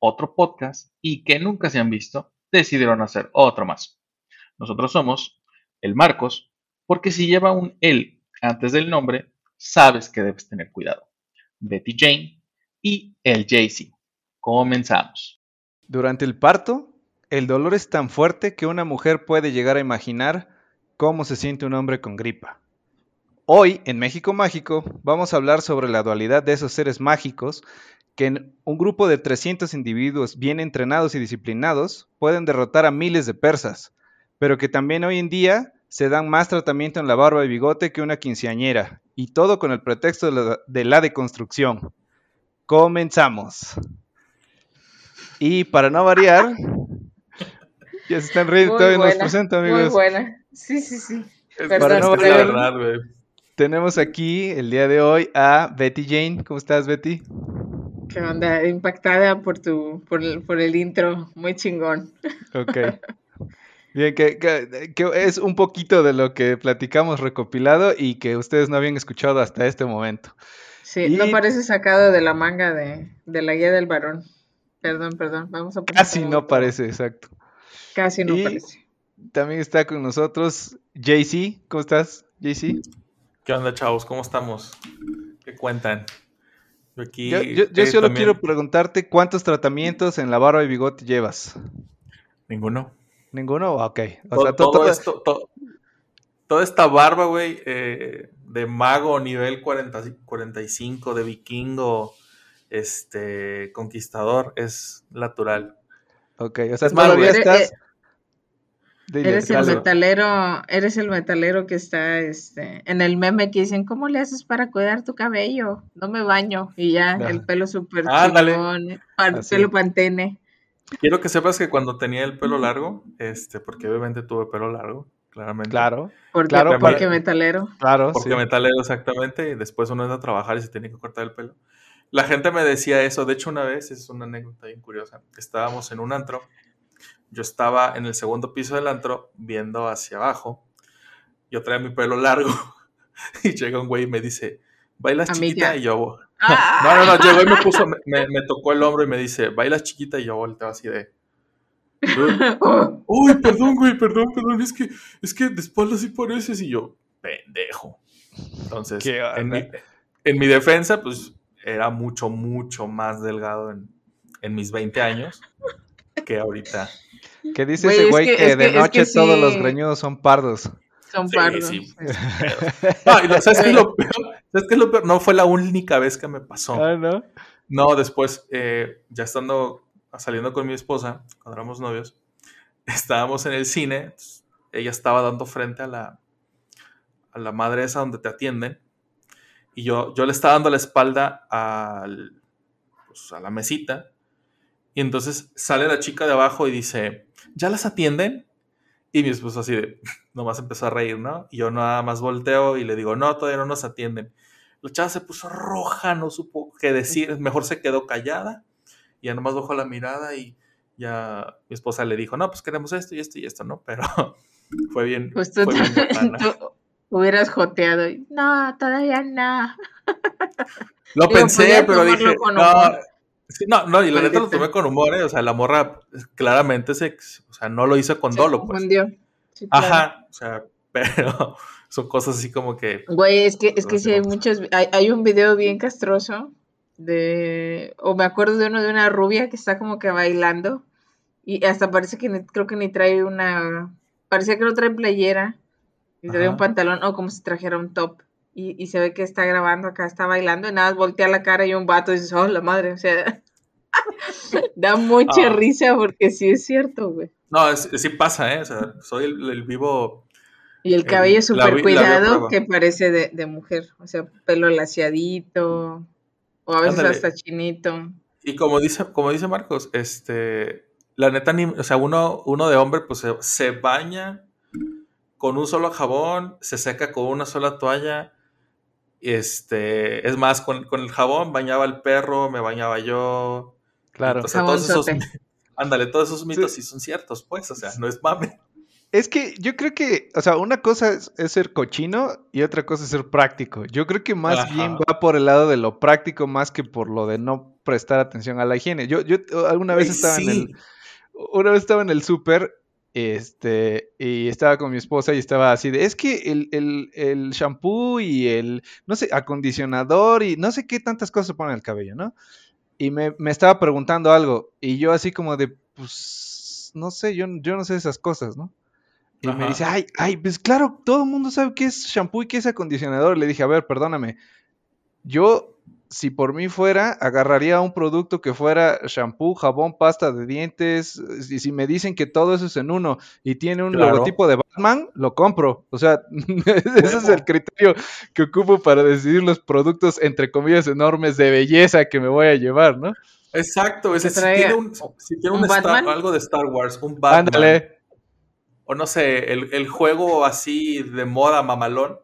otro podcast y que nunca se han visto, decidieron hacer otro más. Nosotros somos el Marcos, porque si lleva un él antes del nombre, sabes que debes tener cuidado. Betty Jane y el Jay-Z. Comenzamos. Durante el parto, el dolor es tan fuerte que una mujer puede llegar a imaginar cómo se siente un hombre con gripa. Hoy, en México Mágico, vamos a hablar sobre la dualidad de esos seres mágicos que en un grupo de 300 individuos bien entrenados y disciplinados pueden derrotar a miles de persas, pero que también hoy en día se dan más tratamiento en la barba y bigote que una quinceañera, y todo con el pretexto de la, de la deconstrucción. Comenzamos. Y para no variar, ya se están riendo, Muy todavía nos buena, presento, Muy amigos. buena. Sí, sí, sí. Para Perdón, no es que variar, la güey. tenemos aquí el día de hoy a Betty Jane. ¿Cómo estás, Betty? ¿Qué onda? Impactada por tu, por el, por el intro. Muy chingón. Ok. Bien, que, que- que es un poquito de lo que platicamos recopilado y que ustedes no habían escuchado hasta este momento. Sí, Y- no parece sacado de la manga de, de la guía del varón. Perdón, perdón. Vamos a Casi no otro. parece, exacto. Casi no Y- parece. También está con nosotros JC. ¿Cómo estás, JC? ¿Qué onda, chavos? ¿Cómo estamos? ¿Qué cuentan? Yo aquí. Yo, yo- yo eh, solo también- quiero preguntarte cuántos tratamientos en la barba y bigote llevas. Ninguno. ¿Ninguno? Ok. O todo, sea, to- todo toda- esto, to- toda esta barba, güey, eh, de mago nivel 40 45, de vikingo, este, conquistador, es natural. Ok, o sea, Es todavía estás... Eres- el metalero, eres el metalero que está este, en el meme que dicen, ¿cómo le haces para cuidar tu cabello? No me baño. Y ya, Ajá. el pelo súper Ándale. chingón, pelo pantene. Quiero que sepas que cuando tenía el pelo largo, este, porque obviamente tuve pelo largo, claramente. Claro, Porque, Claro, porque metalero. claro, Porque sí. metalero exactamente, y después uno entra a trabajar y se tiene que cortar el pelo. La gente me decía eso, de hecho una vez, es una anécdota bien curiosa, estábamos en un antro, yo estaba en el segundo piso del antro viendo hacia abajo, yo traía mi pelo largo y llega un güey y me dice, ¿bailas Amiga. chiquita? Y yo, ¡Ah! no, no, no, llegó y me puso, me, me- me tocó el hombro y me dice, ¿bailas chiquita? Y yo volteo así de... Uy, perdón, güey, perdón, perdón, es que, es que de espaldas sí pareces y yo, pendejo. Entonces, ¿Qué en mi, en mi defensa, pues era mucho, mucho más delgado en, en mis 20 años que ahorita. ¿Qué dice Güey, ese es güey que- que, es de que- es noche todos los greñudos son pardos? Son Sí, pardos. sí. No, y lo- ¿sabes qué es lo peor? ¿Sabes qué es lo peor? No fue la única vez que me pasó. Ah, ¿no? No, después, eh, ya estando saliendo con mi esposa, cuando éramos novios, estábamos en el cine. ella estaba dando frente a la, a la madre esa donde te atienden. Y yo, yo le estaba dando la espalda al, pues, a la mesita. Y entonces sale la chica de abajo y dice, ¿ya las atienden? Y mi esposa así de, nomás empezó a reír, ¿no? Y yo nada más volteo y le digo, no, todavía no nos atienden. La chava se puso roja, no supo qué decir, mejor se quedó callada. Y ya nomás bajó la mirada y ya mi esposa le dijo, no, pues queremos esto y esto y esto, ¿no? Pero fue bien. Pues tú, fue bien botana. tú hubieras joteado. y, No, todavía no. Lo Digo, pensé, pero dije, no. Sí, no, no, y la neta lo Maldita. tomé con humor, ¿eh? O sea, la morra claramente se, o sea, no lo hizo con dolo, pues. Sí, claro. Ajá, o sea, pero son cosas así como que, Güey, es que, es que sí hay muchos, hay, hay un video bien castroso de, o me acuerdo de uno de una rubia que está como que bailando y hasta parece que ni- creo que ni trae una, parecía que no trae playera y trae Ajá. un pantalón o como si trajera un top y, y se ve que está grabando acá, está bailando y nada voltea la cara y un vato y dices, oh, la madre, o sea, da mucha Ah. risa porque sí es cierto, güey. no, es- sí pasa, ¿eh? O sea, soy el, el vivo, Y el El- cabello súper cuidado que parece de, de mujer. O sea, pelo laciadito. O a veces Ándale. hasta chinito. Y como dice, como dice Marcos, este, la neta, ni, o sea, uno, uno de hombre, pues se, se baña con un solo jabón, se seca con una sola toalla. Este, es más, con, con el jabón bañaba el perro, me bañaba yo. Claro. O sea, todos esos, ándale, todos esos mitos sí. son ciertos, pues, o sea, no es mame. Es que yo creo que, o sea, una cosa es, es ser cochino y otra cosa es ser práctico. Yo creo que más Ajá. bien va por el lado de lo práctico más que por lo de no prestar atención a la higiene. Yo, yo alguna vez estaba en el, una vez estaba en el súper, este, y estaba con mi esposa y estaba así de, es que el, el, el shampoo y el, no sé, acondicionador y no sé qué tantas cosas se ponen en el cabello, ¿no? Y me, me estaba preguntando algo y yo así como de, pues, no sé, yo, yo no sé esas cosas, ¿no? Y me dice, ay, ay, pues claro, todo el mundo sabe qué es shampoo y qué es acondicionador. Le dije, a ver, perdóname. Yo, si por mí fuera, agarraría un producto que fuera shampoo, jabón, pasta de dientes. Y si me dicen que todo eso es en uno y tiene un Claro. logotipo de Batman, lo compro. O sea, ese es el criterio que ocupo para decidir los productos, entre comillas, enormes de belleza que me voy a llevar, ¿no? Exacto, ese, Que si tiene, un, si tiene un un Star- Batman. algo de Star Wars, un Batman, Ándale. o no sé, el, el juego así de moda mamalón,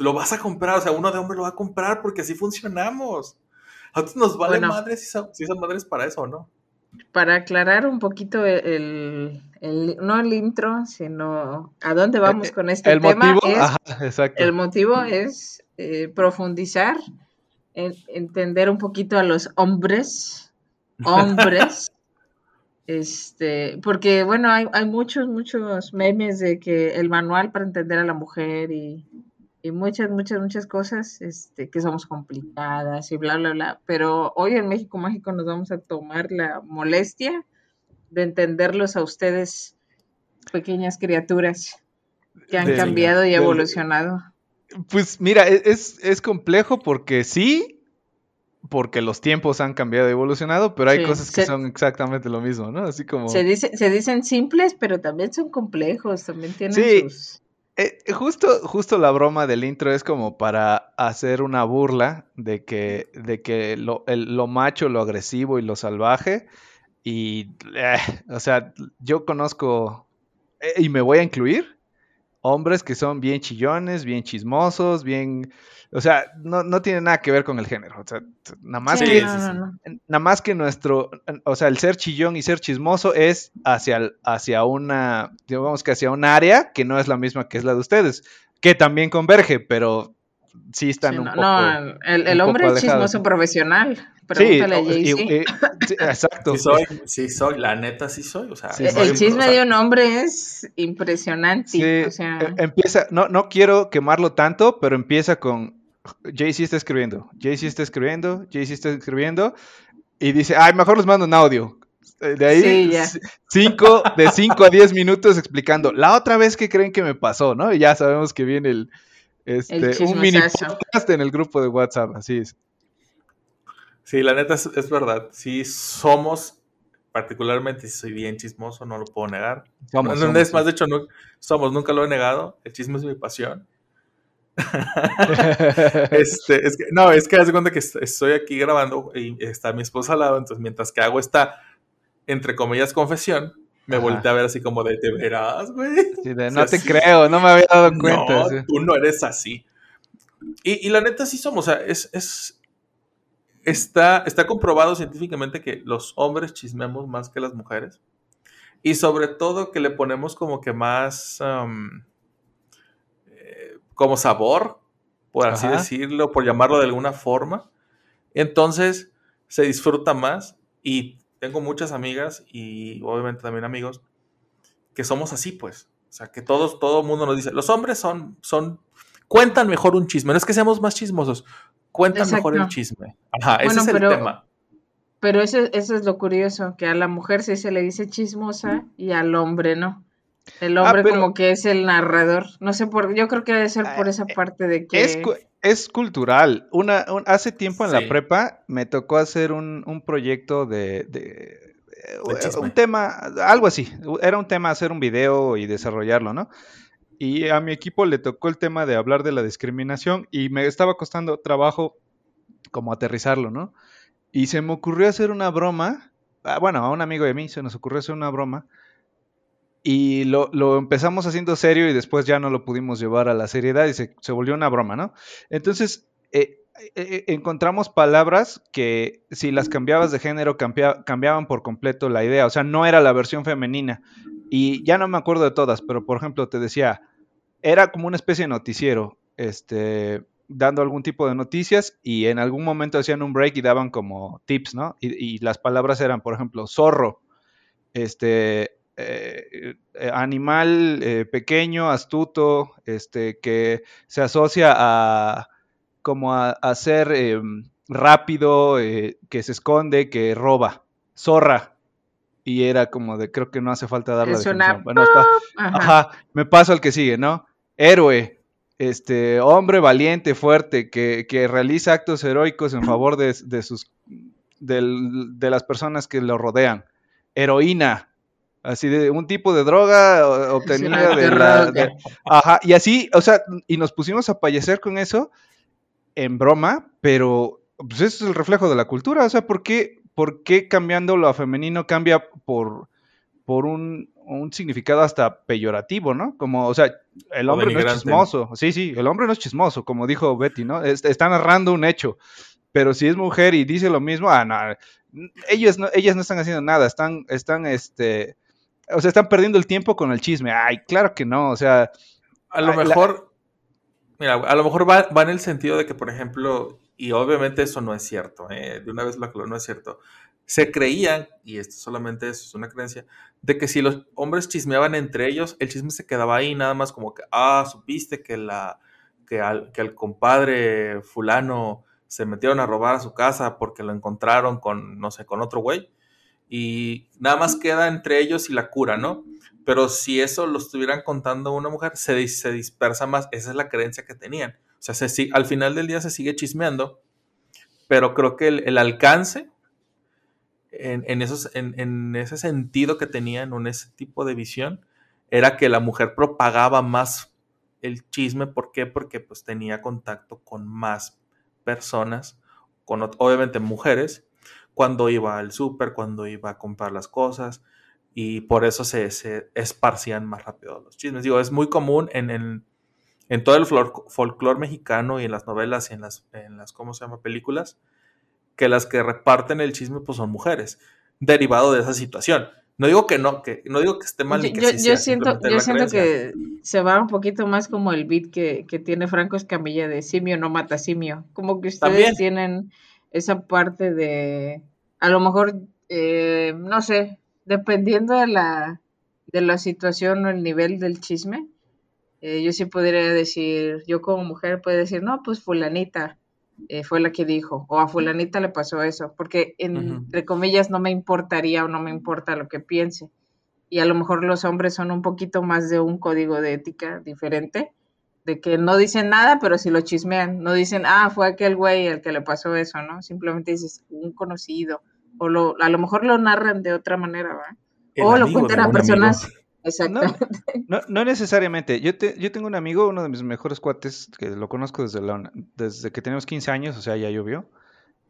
lo vas a comprar, o sea, uno de hombre lo va a comprar porque así funcionamos. A nosotros nos vale Bueno. madre si son, si son madres para eso, ¿no? Para aclarar un poquito el, el- no el intro, sino a dónde vamos Eh, con este El tema motivo, es ajá, exacto. El motivo es eh, profundizar, en- entender un poquito a los hombres, hombres, este, porque bueno, hay, hay muchos, muchos memes de que el manual para entender a la mujer y, y muchas, muchas, muchas cosas, este, que somos complicadas y bla, bla, bla, pero hoy en México Mágico nos vamos a tomar la molestia de entenderlos a ustedes, pequeñas criaturas que han cambiado y evolucionado. Pues mira, e- es, es complejo porque sí, porque los tiempos han cambiado y evolucionado, pero hay Sí, cosas que se- son exactamente lo mismo, ¿no? Así como... Se, dice, se dicen simples, pero también son complejos, también tienen Sí. sus... Eh, justo, justo la broma del intro es como para hacer una burla de que, de que lo, el- lo macho, lo agresivo y lo salvaje. Y, eh, o sea, yo conozco, eh, y me voy a incluir, hombres que son bien chillones, bien chismosos, bien... O sea, no, no tiene nada que ver con el género. O sea, nada más Sí, que... no. Nada más que nuestro, o sea, el ser chillón y ser chismoso es hacia, hacia una, digamos que hacia un área que no es la misma que es la de ustedes, que también converge, pero sí están Sí, un poco... no, el, el un hombre es chismoso profesional. Sí, Pregúntale a o- y- Jay-Z. y- sí, exacto. Sí soy, sí soy, la neta sí soy, o sea, Sí, El- soy- el chisme o sea, de un hombre es impresionante. Sí, o sea, eh, empieza, no, no quiero quemarlo tanto, pero empieza con Jay-Z está escribiendo, Jay-Z está escribiendo, Jay-Z está escribiendo, y dice, ay, mejor les mando un audio. Eh, De ahí, Sí, cinco, de 5 a 10 minutos explicando, la otra vez que creen que me pasó, ¿no? Y ya sabemos que viene el, este, El un mini podcast en el grupo de WhatsApp, así es. Sí, la neta es, es verdad, sí somos, particularmente si soy bien chismoso, no lo puedo negar. Somos, No, somos, es más, de hecho, no, somos, nunca lo he negado, el chisme es mi pasión. Este, es que, no, es que haz de cuenta que est- estoy aquí grabando y está mi esposa al lado, entonces mientras que hago esta, entre comillas, confesión, me Ajá. volteé a ver así como de, ¿de veras, güey? Sí, de, O no sea, te creo, no me había dado cuenta. No, sí. tú no eres así. Y, y la neta sí somos, o sea, es, es- está, está comprobado científicamente que los hombres chismeamos más que las mujeres. Y sobre todo que le ponemos como que más, eh, como sabor, por así Ajá. decirlo, por llamarlo de alguna forma. Entonces se disfruta más y tengo muchas amigas y obviamente también amigos que somos así, pues. O sea, que todos, todo el mundo nos dice, los hombres son, son, cuentan mejor un chisme. No es que seamos más chismosos, cuentan mejor el Exacto. chisme. Ajá, ese Bueno, es el pero- tema. pero eso, eso es lo curioso, que a la mujer sí se le dice chismosa y al hombre no. El Ah, hombre pero- como que es el narrador. No sé por, yo creo que debe ser por Ah, esa parte de que... Es, es cultural. Una, un- hace tiempo en Sí. la prepa me tocó hacer un, un proyecto de, de- eh, un tema, algo así. Era un tema hacer un video y desarrollarlo, ¿no? Y a mi equipo le tocó el tema de hablar de la discriminación y me estaba costando trabajo como aterrizarlo, ¿no? Y se me ocurrió hacer una broma. ah, bueno, a un amigo de mí se nos ocurrió hacer una broma. Y lo, lo empezamos haciendo serio y después ya no lo pudimos llevar a la seriedad y se, se volvió una broma, ¿no? Entonces, eh, eh, encontramos palabras que si las cambiabas de género cambia- cambiaban por completo la idea. O sea, no era la versión femenina. Y ya no me acuerdo de todas, pero por ejemplo te decía, era como una especie de noticiero, este, dando algún tipo de noticias y en algún momento hacían un break y daban como tips, ¿no? Y, y las palabras eran, por ejemplo, zorro, este, eh, eh, animal eh, pequeño, astuto, este, que se asocia a como a, a ser eh, rápido, que se esconde, que roba, zorra. Y era como de, creo que no hace falta dar la definición. Bueno, está- Ajá. Ajá, me paso al que sigue, ¿no? Héroe, este, hombre valiente, fuerte, que, que realiza actos heroicos en favor de, de sus, del- de las personas que lo rodean. Heroína, así de un tipo de droga obtenida una de la... de- ajá, y así, o sea, y nos pusimos a payecer con eso en broma, pero pues eso es el reflejo de la cultura, o sea, ¿por qué, por qué cambiando lo a femenino cambia por, por un, un significado hasta peyorativo, ¿no? Como, o sea, el hombre no es chismoso, sí, sí, el hombre no es chismoso, como dijo Betty, ¿no? Es- está narrando un hecho, pero si es mujer y dice lo mismo, ah, no, ellos no, ellas no están haciendo nada, están, están, este, o sea, están perdiendo el tiempo con el chisme, ay, claro que no, o sea, A lo Ay, la- mejor, mira, a lo mejor va, va en el sentido de que, por ejemplo, y obviamente eso no es cierto, eh, de una vez lo aclaro, no es cierto. Se creían, y esto solamente es una creencia, de que si los hombres chismeaban entre ellos, el chisme se quedaba ahí, nada más como que, ah, supiste que la que al, que al compadre fulano se metieron a robar a su casa porque lo encontraron con, no sé, con otro güey. Y nada más queda entre ellos y la cura, ¿no? Pero si eso lo estuvieran contando una mujer, se, se dispersa más. Esa es la creencia que tenían. O sea, se, al final del día se sigue chismeando, pero creo que el alcance en, ese sentido que tenían, en ese tipo de visión, era que la mujer propagaba más el chisme. ¿Por qué? Porque pues tenía contacto con más personas, con obviamente mujeres, cuando iba al súper, cuando iba a comprar las cosas, y por eso se, esparcían más rápido los chismes. Digo, es muy común en, todo el folclore mexicano y en las novelas y en las, en las, ¿cómo se llama?, películas, que las que reparten el chisme pues son mujeres, derivado de esa situación. No digo que no, que no digo que esté mal ni Yo, que yo- sí yo sea, siento, yo siento creencia. que se va un poquito más como el beat que, que tiene Franco Escamilla de simio no mata simio. Como que ustedes También. tienen esa parte de, a lo mejor, eh, no sé, dependiendo de la, de la situación o el nivel del chisme, eh, yo sí podría decir, yo como mujer puedo decir, no, pues fulanita eh, fue la que dijo, o a fulanita le pasó eso, porque en- entre comillas no me importaría o no me importa lo que piense. Y a lo mejor los hombres son un poquito más de un código de ética diferente, de que no dicen nada, pero si lo chismean, no dicen, ah, fue aquel güey al que le pasó eso, ¿no? Simplemente dices un conocido, o lo, a lo mejor lo narran de otra manera, ¿va? El o lo cuentan a personas. amigo. Exactamente. No, no necesariamente. Yo, te- yo tengo un amigo, uno de mis mejores cuates, que lo conozco desde, la, desde que teníamos 15 años, o sea, ya llovió.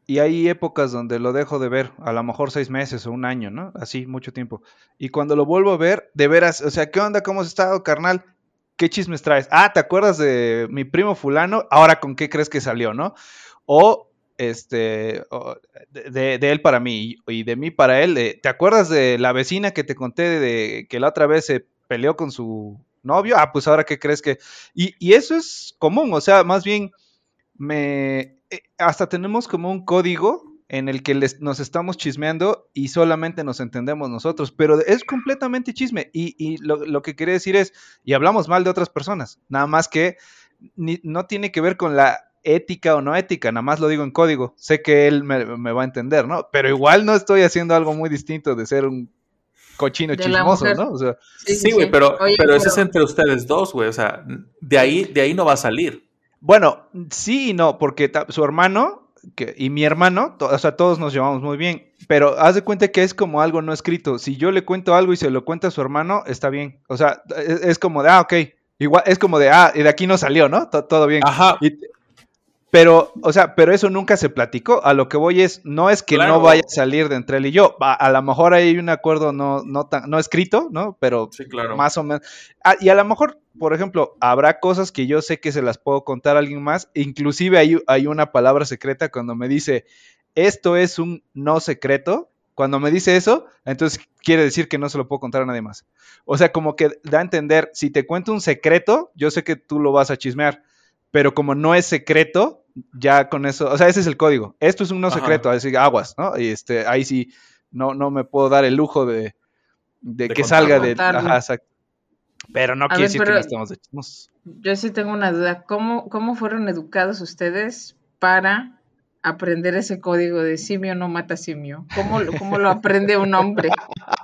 Y hay épocas donde lo dejo de ver, a lo mejor seis meses o un año, ¿no? Así, mucho tiempo. Y cuando lo vuelvo a ver, de veras, o sea, ¿qué onda? ¿Cómo has estado, carnal? ¿Qué chismes traes? Ah, ¿te acuerdas de mi primo fulano? Ahora, ¿con qué crees que salió, no? O, este, de, de- él para mí y, de mí para él. ¿Te acuerdas de la vecina que te conté de, que la otra vez se peleó con su novio? Ah, pues ahora, ¿qué crees que...? Y, y eso es común, o sea, más bien, me... eh, Hasta tenemos como un código en el que nos estamos chismeando y solamente nos entendemos nosotros, pero es completamente chisme. Y, y lo, lo que quería decir es, y hablamos mal de otras personas, nada más que no tiene que ver con la ética o no ética, nada más lo digo en código. Sé que él me, me va a entender, ¿no? Pero igual no estoy haciendo algo muy distinto de ser un cochino De chismoso. ¿no? O sea, Sí, güey, pero, Oye, pero eso es entre ustedes dos, güey. O sea, de ahí, de ahí no va a salir. Bueno, sí y no, porque su hermano que- y mi hermano, o sea, todos nos llevamos muy bien, pero haz de cuenta que es como algo no escrito. Si yo le cuento algo y se lo cuenta a su hermano, está bien. O sea, es, es como de, ah, ok, igual, es como de, ah, y de aquí no salió, ¿no? To- todo bien. Ajá. Y- Pero, o sea, pero eso nunca se platicó. A lo que voy es, no es que Claro. no vaya a salir de entre él y yo. A, a lo mejor hay un acuerdo no, no, tan, no escrito, ¿no? Pero Sí, claro. más o menos. Ah, y a lo mejor, por ejemplo, habrá cosas que yo sé que se las puedo contar a alguien más. Inclusive hay, hay una palabra secreta cuando me dice, esto es un no secreto. Cuando me dice eso, entonces quiere decir que no se lo puedo contar a nadie más. O sea, como que da a entender, si te cuento un secreto, yo sé que tú lo vas a chismear, pero como no es secreto, ya con eso, o sea, ese es el código. Esto es un no secreto, así aguas, ¿no? Y este, ahí sí, no, no me puedo dar el lujo de, de, De que salga de... Ajá, exacto. Pero no A quiere ver, decir que no estemos de chismosos. Yo sí tengo una duda. ¿Cómo, ¿Cómo fueron educados ustedes para aprender ese código de simio no mata simio? ¿Cómo, cómo lo aprende un hombre?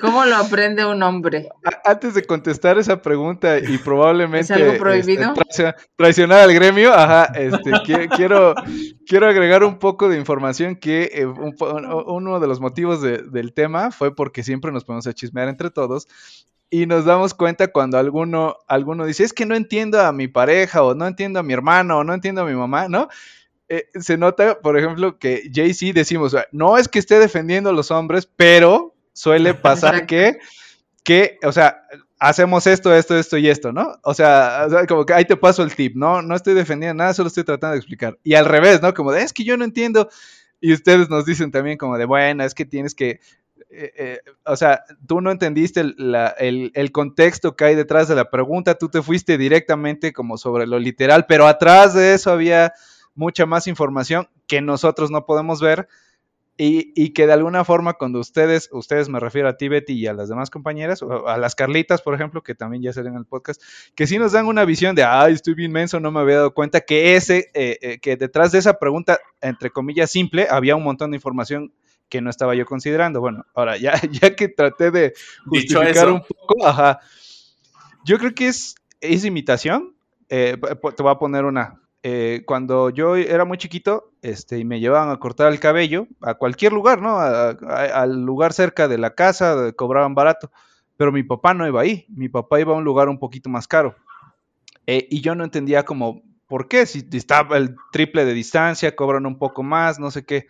¿Cómo lo aprende un hombre? Antes de contestar esa pregunta y probablemente ¿Es algo este, prohibido? traicio- traicionar al gremio, ajá, este, qui- quiero, quiero agregar un poco de información que eh, un- uno de los motivos de- del tema fue porque siempre nos ponemos a chismear entre todos y nos damos cuenta cuando alguno, alguno dice, es que no entiendo a mi pareja o no entiendo a mi hermano o no entiendo a mi mamá, ¿no? Eh, se nota, por ejemplo, que Jay-Z decimos, no es que esté defendiendo a los hombres, pero suele pasar que, que, o sea, hacemos esto, esto, esto y esto, ¿no? O sea, o sea, como que ahí te paso el tip, ¿no? No estoy defendiendo nada, solo estoy tratando de explicar. Y al revés, ¿no? Como de, es que yo no entiendo. Y ustedes nos dicen también como de, bueno, es que tienes que, eh, eh, o sea, tú no entendiste el, la- el- el contexto que hay detrás de la pregunta, tú te fuiste directamente como sobre lo literal, pero atrás de eso había mucha más información que nosotros no podemos ver y, y que de alguna forma cuando ustedes, ustedes me refiero a ti, Betty, y a las demás compañeras, o a las Carlitas, por ejemplo, que también ya salen en el podcast, que sí nos dan una visión de, ay, estoy bien menso, no me había dado cuenta que ese, eh, eh, que detrás de esa pregunta, entre comillas, simple, había un montón de información que no estaba yo considerando. Bueno, ahora ya, ya que traté de justificar un poco, ajá, yo creo que es, es imitación. Eh, te voy a poner una. Eh, cuando yo era muy chiquito este, y me llevaban a cortar el cabello a cualquier lugar, ¿no? A- al lugar cerca de la casa, cobraban barato. Pero mi papá no iba ahí. Mi papá iba a un lugar un poquito más caro. Eh, y yo no entendía como, ¿por qué? Si estaba el triple de distancia, cobran un poco más, no sé qué.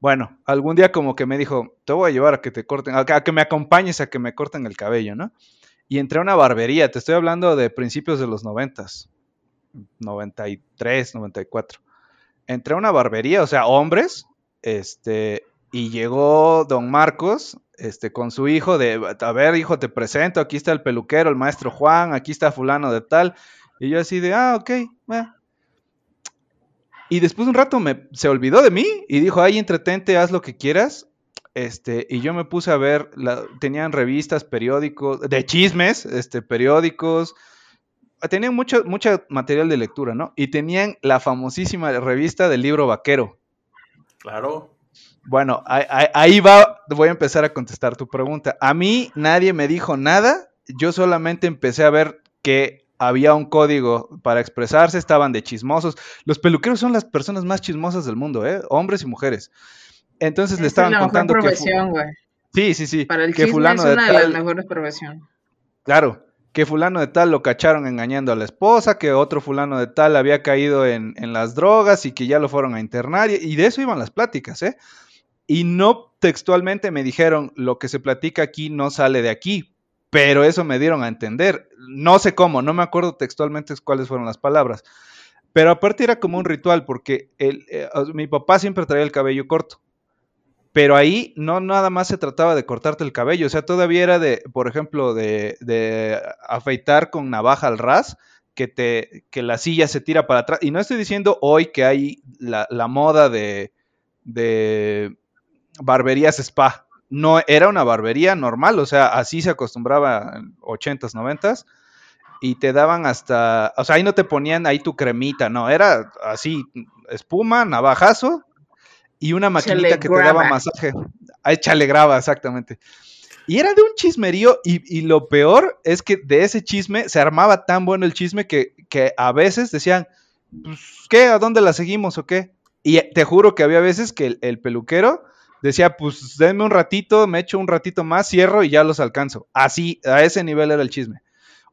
Bueno, algún día como que me dijo, te voy a llevar a que te corten, a a que me acompañes a que me corten el cabello, ¿no? Y entré a una barbería, te estoy hablando de principios de los noventas, 93, 94. Entré a una barbería, o sea, hombres, este, y llegó don Marcos, este, con su hijo de, a ver, hijo, te presento, aquí está el peluquero, el maestro Juan, aquí está fulano de tal. Y yo así de, ah, ok, eh". Y después de un rato me, se olvidó de mí y dijo, ay, entretente, haz lo que quieras. Este, y yo me puse a ver, la- tenían revistas, periódicos, de chismes, este, periódicos, tenían mucho, mucho material de lectura, ¿no? Y tenían la famosísima revista del libro vaquero. Claro. Bueno, ahí, va, voy a empezar a contestar tu pregunta. A mí nadie me dijo nada, yo solamente empecé a ver que había un código para expresarse, estaban de chismosos. Los peluqueros son las personas más chismosas del mundo, ¿eh? Hombres y mujeres. Entonces le estaban es la mejor contando que... fu- profesión, güey. Sí, sí, sí. Para el que chisme fulano es de una de las tal- mejores profesiones. Claro, que fulano de tal lo cacharon engañando a la esposa, que otro fulano de tal había caído en, las drogas y que ya lo fueron a internar, y, y de eso iban las pláticas, ¿eh? Y no textualmente me dijeron, lo que se platica aquí no sale de aquí, pero eso me dieron a entender. No sé cómo, no me acuerdo textualmente cuáles fueron las palabras. Pero aparte era como un ritual, porque el, eh, mi papá siempre traía el cabello corto. Pero ahí no nada más se trataba de cortarte el cabello, o sea, todavía era de, por ejemplo, de, afeitar con navaja al ras, que, te, que la silla se tira para atrás. Y no estoy diciendo hoy que hay la, la moda de, de barberías spa. No, era una barbería normal, o sea, así se acostumbraba en 80s, 90s. Y te daban hasta, o sea, ahí no te ponían ahí tu cremita, no, era así, espuma, navajazo y una maquinita Chale que te daba masaje. Ahí chale graba, exactamente. Y era de un chismerío, y, y lo peor es que de ese chisme se armaba tan bueno el chisme que, que a veces decían, pues, ¿qué? ¿A dónde la seguimos o qué? Y te juro que había veces que el, el peluquero decía, pues denme un ratito, me echo un ratito más, cierro y ya los alcanzo. Así, a ese nivel era el chisme.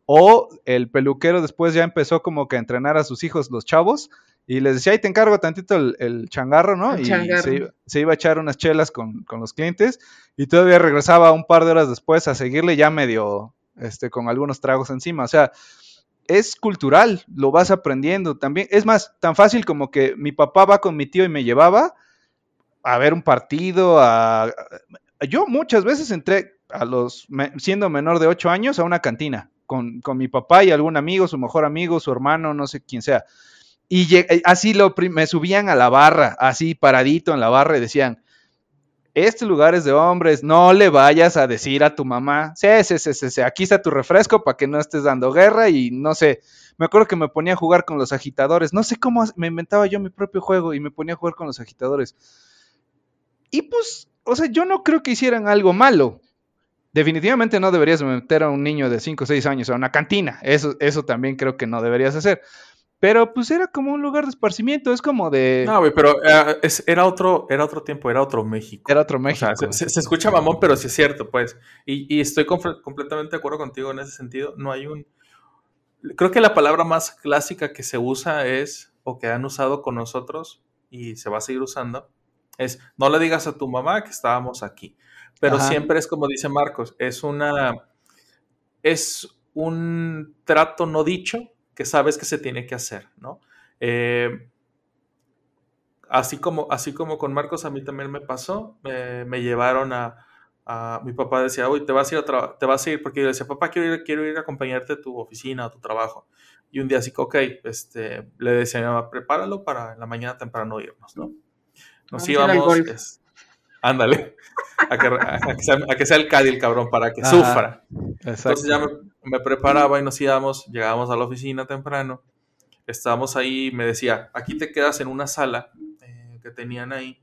O el peluquero después ya empezó como que a entrenar a sus hijos, los chavos, Y les decía, ahí te encargo tantito el, el changarro, ¿no? El y changarro. Se, iba- se iba a echar unas chelas con, con los clientes y todavía regresaba un par de horas después a seguirle ya medio, este, con algunos tragos encima. O sea, es cultural, lo vas aprendiendo también. Es más, tan fácil como que mi papá va con mi tío y me llevaba a ver un partido, a... Yo muchas veces entré a los, siendo menor de 8 años, a una cantina con, con mi papá y algún amigo, su mejor amigo, su hermano, no sé quién sea. Y eh, así me subían a la barra, así paradito en la barra y decían, este lugar es de hombres, no le vayas a decir a tu mamá, sí, sí, sí, sí, aquí está tu refresco para que no estés dando guerra y no sé, me acuerdo que me ponía a jugar con los agitadores, no sé cómo me inventaba yo mi propio juego y me ponía a jugar con los agitadores. Y pues, o sea, yo no creo que hicieran algo malo. Definitivamente no deberías meter a un niño de 5 o 6 años a una cantina, eso, eso también creo que no deberías hacer. Pero pues era como un lugar de esparcimiento, es como de... No, güey, pero es- era, otro, era otro tiempo, era otro México. Era otro O México. sea, se, escucha mamón, pero sí es cierto, pues. Y, y estoy completamente de acuerdo contigo en ese sentido. No hay un. Creo que la palabra más clásica que se usa es, o que han usado con nosotros, y se va a seguir usando, es no le digas a tu mamá que estábamos aquí. Pero Ajá. siempre es como dice Marcos, es una. Es un trato no dicho que sabes que se tiene que hacer, ¿no? Eh, así como, así como con Marcos a mí también me pasó, me, me llevaron a, a- mi papá decía, uy, te vas a ir a te vas a ir, porque yo le decía, papá, quiero ir, quiero ir a acompañarte a tu oficina, a tu trabajo. Y un día así, ok, este, le decía prepáralo para en la mañana temprano irnos, ¿no? Nos Vamos íbamos, ándale, a que, a que sea, a que sea el Cádiz el cabrón, para que Ajá. sufra. Exacto. Entonces ya me, me preparaba y nos íbamos, llegábamos a la oficina temprano, estábamos ahí, me decía, aquí te quedas en una sala eh, que tenían ahí,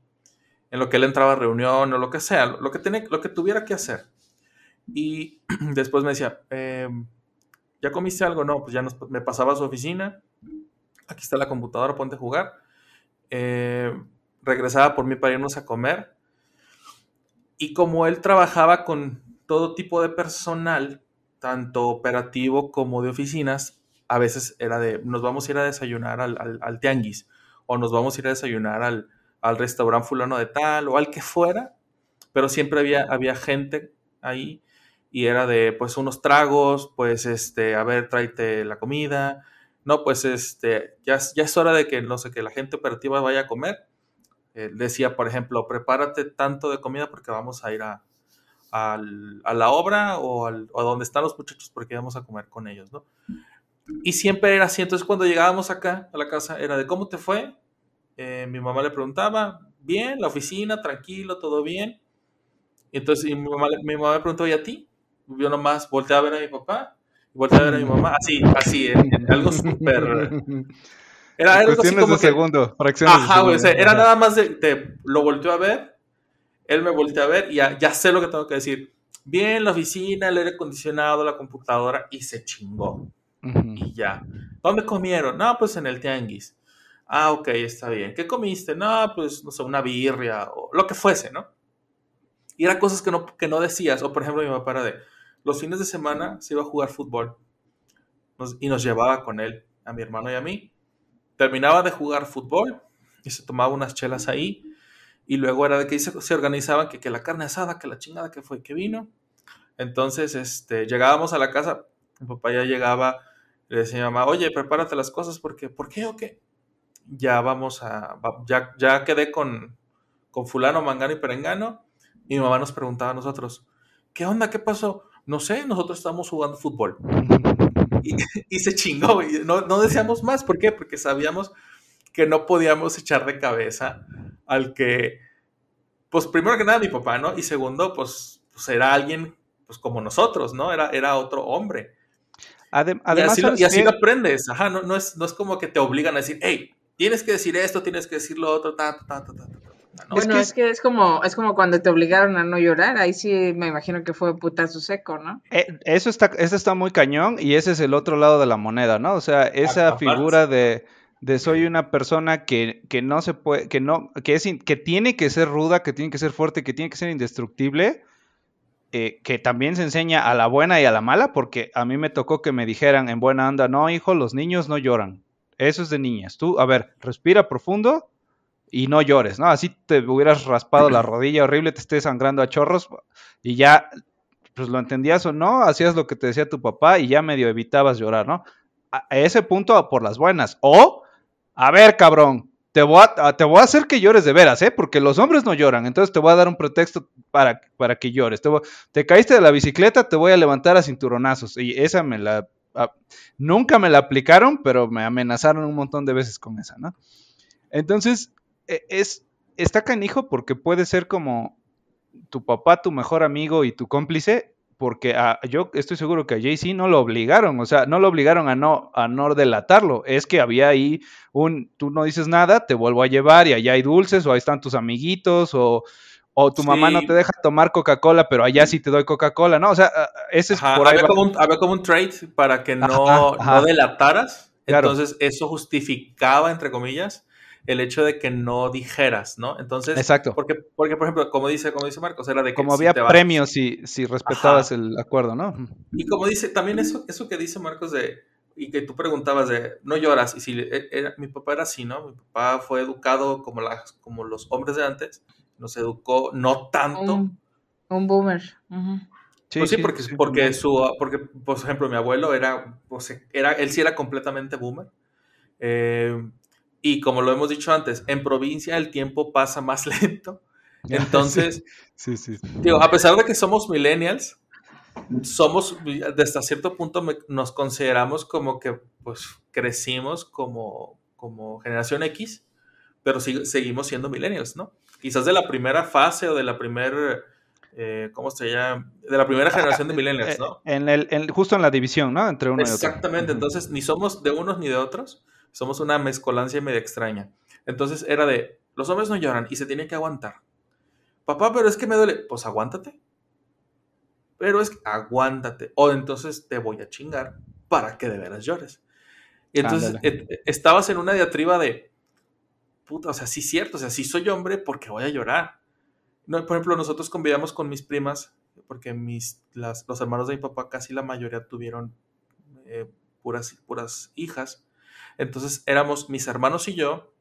en lo que él entraba a reunión o lo que sea, lo que, tenía, lo que tuviera que hacer. Y después me decía, eh, ¿ya comiste algo? No, pues ya nos- me pasaba a su oficina, aquí está la computadora, ponte a jugar. Eh, regresaba por mí para irnos a comer. Y como él trabajaba con todo tipo de personal, tanto operativo como de oficinas, a veces era de, nos vamos a ir a desayunar al, al- tianguis, o nos vamos a ir a desayunar al, al restaurante fulano de tal, o al que fuera, pero siempre había, había gente ahí, y era de, pues, unos tragos, pues, este, a ver, tráete la comida, no, pues, este, ya, ya es hora de que, no sé, que la gente operativa vaya a comer, eh, decía, por ejemplo, prepárate tanto de comida porque vamos a ir a, la obra o, al- o a donde están los muchachos porque vamos a comer con ellos, ¿no? Y siempre era así. Entonces, cuando llegábamos acá a la casa, era de cómo te fue. Eh, mi mamá le preguntaba, bien, la oficina, tranquilo, todo bien. Y entonces mi, mamá, mi mamá me preguntó, ¿y a ti? Yo nomás volteé a ver a mi papá, volteé a ver a mi mamá, así, así, en algo súper. Era algo así como de que. segundo, fracciones de Ajá, güey. o sea, era nada más de, de- Lo volteó a ver. Él me volteó a ver y ya, ya sé lo que tengo que decir. Bien, la oficina, el aire acondicionado, la computadora y se chingó. Ujú. Y ya. ¿Dónde comieron? No, pues en el tianguis. Ah, ok, está bien. ¿Qué comiste? No, pues, no sé, una birria o lo que fuese, ¿no? Y eran cosas que no, que no decías. O, por ejemplo, mi papá era de, los fines de semana se iba a jugar fútbol. Nos- y nos llevaba con él, a mi hermano y a mí. Terminaba de jugar fútbol y se tomaba unas chelas ahí. Y luego era de que se, se organizaban que, que la carne asada, que la chingada que fue, que vino. Entonces, este, llegábamos a la casa, mi papá ya llegaba, le decía a mi mamá, oye, prepárate las cosas porque, ¿por qué o qué? Ya vamos a, ya, ya quedé con, con fulano, mangano y perengano. Y mi mamá nos preguntaba a nosotros, ¿qué onda? ¿Qué pasó? No sé, nosotros estamos jugando fútbol. Y, y se chingó, güey. No, no decíamos más. ¿Por qué? Porque sabíamos que no podíamos echar de cabeza al que, pues primero que nada mi papá, ¿no? Y segundo, pues, pues era alguien, pues como nosotros, ¿no? Era, era otro hombre. Adem- Y además, así, lo, ¿sabes y así lo aprendes. Ajá, no, no, es, no es como que te obligan a decir, hey, tienes que decir esto, tienes que decir lo otro, ta, ta, ta, ta, ta". No, Bueno, que es que es como, es como cuando te obligaron a no llorar, ahí sí me imagino que fue putazo seco, ¿no? Eh, eso está, eso está muy cañón y ese es el otro lado de la moneda, ¿no? O sea, esa figura de, de soy una persona que, que no se puede, que no, que es, in- que tiene que ser ruda, que tiene que ser fuerte, que tiene que ser indestructible, eh, que también se enseña a la buena y a la mala, porque a mí me tocó que me dijeran en buena onda, no, hijo, los niños no lloran. Eso es de niñas. Tú, a ver, respira profundo y no llores, ¿no? Así te hubieras raspado la rodilla horrible, te estés sangrando a chorros y ya, pues lo entendías o no, hacías lo que te decía tu papá y ya medio evitabas llorar, ¿no? A ese punto por las buenas. O, a ver, cabrón, te voy a, te voy a hacer que llores de veras, ¿eh? Porque los hombres no lloran, entonces te voy a dar un pretexto para, para que llores. Te, voy- te caíste de la bicicleta, te voy a levantar a cinturonazos. Y esa me la... nunca me la aplicaron, pero me amenazaron un montón de veces con esa, ¿no? Entonces, es, está canijo porque puede ser como tu papá, tu mejor amigo y tu cómplice, porque a- yo estoy seguro que a Jay-Z no lo obligaron, o sea, no lo obligaron a no, a no delatarlo, es que había ahí un, tú no dices nada, te vuelvo a llevar y allá hay dulces, o ahí están tus amiguitos, o, o tu mamá no te deja tomar Coca-Cola, pero allá sí te doy Coca-Cola, ¿no? O sea, ese es Ajá, por ahí había, como un, había como un trade para que no, Ajá, ajá. no delataras. Claro. Entonces, eso justificaba, entre comillas, el hecho de que no dijeras, ¿no? Entonces, Exacto. porque, porque por ejemplo, como dice, como dice Marcos, era de que Como si había te vas- premios si, si respetabas el acuerdo, ¿no? Y como dice, también eso, eso que dice Marcos de, y que tú preguntabas de, no lloras, y si e- era- mi papá era así, ¿no? Mi papá fue educado como, las, como los hombres de antes, nos educó no tanto. Un, un boomer. ujú. pues sí, porque, porque su, porque, por ejemplo, mi abuelo era, pues, era, él sí era completamente boomer. Eh, y como lo hemos dicho antes, en provincia el tiempo pasa más lento. Entonces, Sí, sí. sí. Digo, a pesar de que somos millennials, somos, hasta cierto punto me- nos consideramos como que pues crecimos como, como generación X, pero sig- seguimos siendo millennials, ¿no? Quizás de la primera fase o de la primera, eh, ¿cómo se llama? De la primera generación de millennials, ¿no? Eh, En el, en- justo en la división, ¿no? Entre uno y otro. Exactamente, entonces ni somos de unos ni de otros, somos una mezcolancia media extraña. Entonces era de, los hombres no lloran y se tienen que aguantar. Papá, pero es que me duele, pues aguántate. Pero es que aguántate. O entonces te voy a chingar para que de veras llores. Y entonces Ándale. estabas en una diatriba de, puta, o sea, sí es cierto, o sea, sí soy hombre porque voy a llorar. No, por ejemplo, nosotros convivíamos con mis primas, porque mis, las, los hermanos de mi papá casi la mayoría tuvieron eh, puras, puras hijas. Entonces éramos mis hermanos y yo,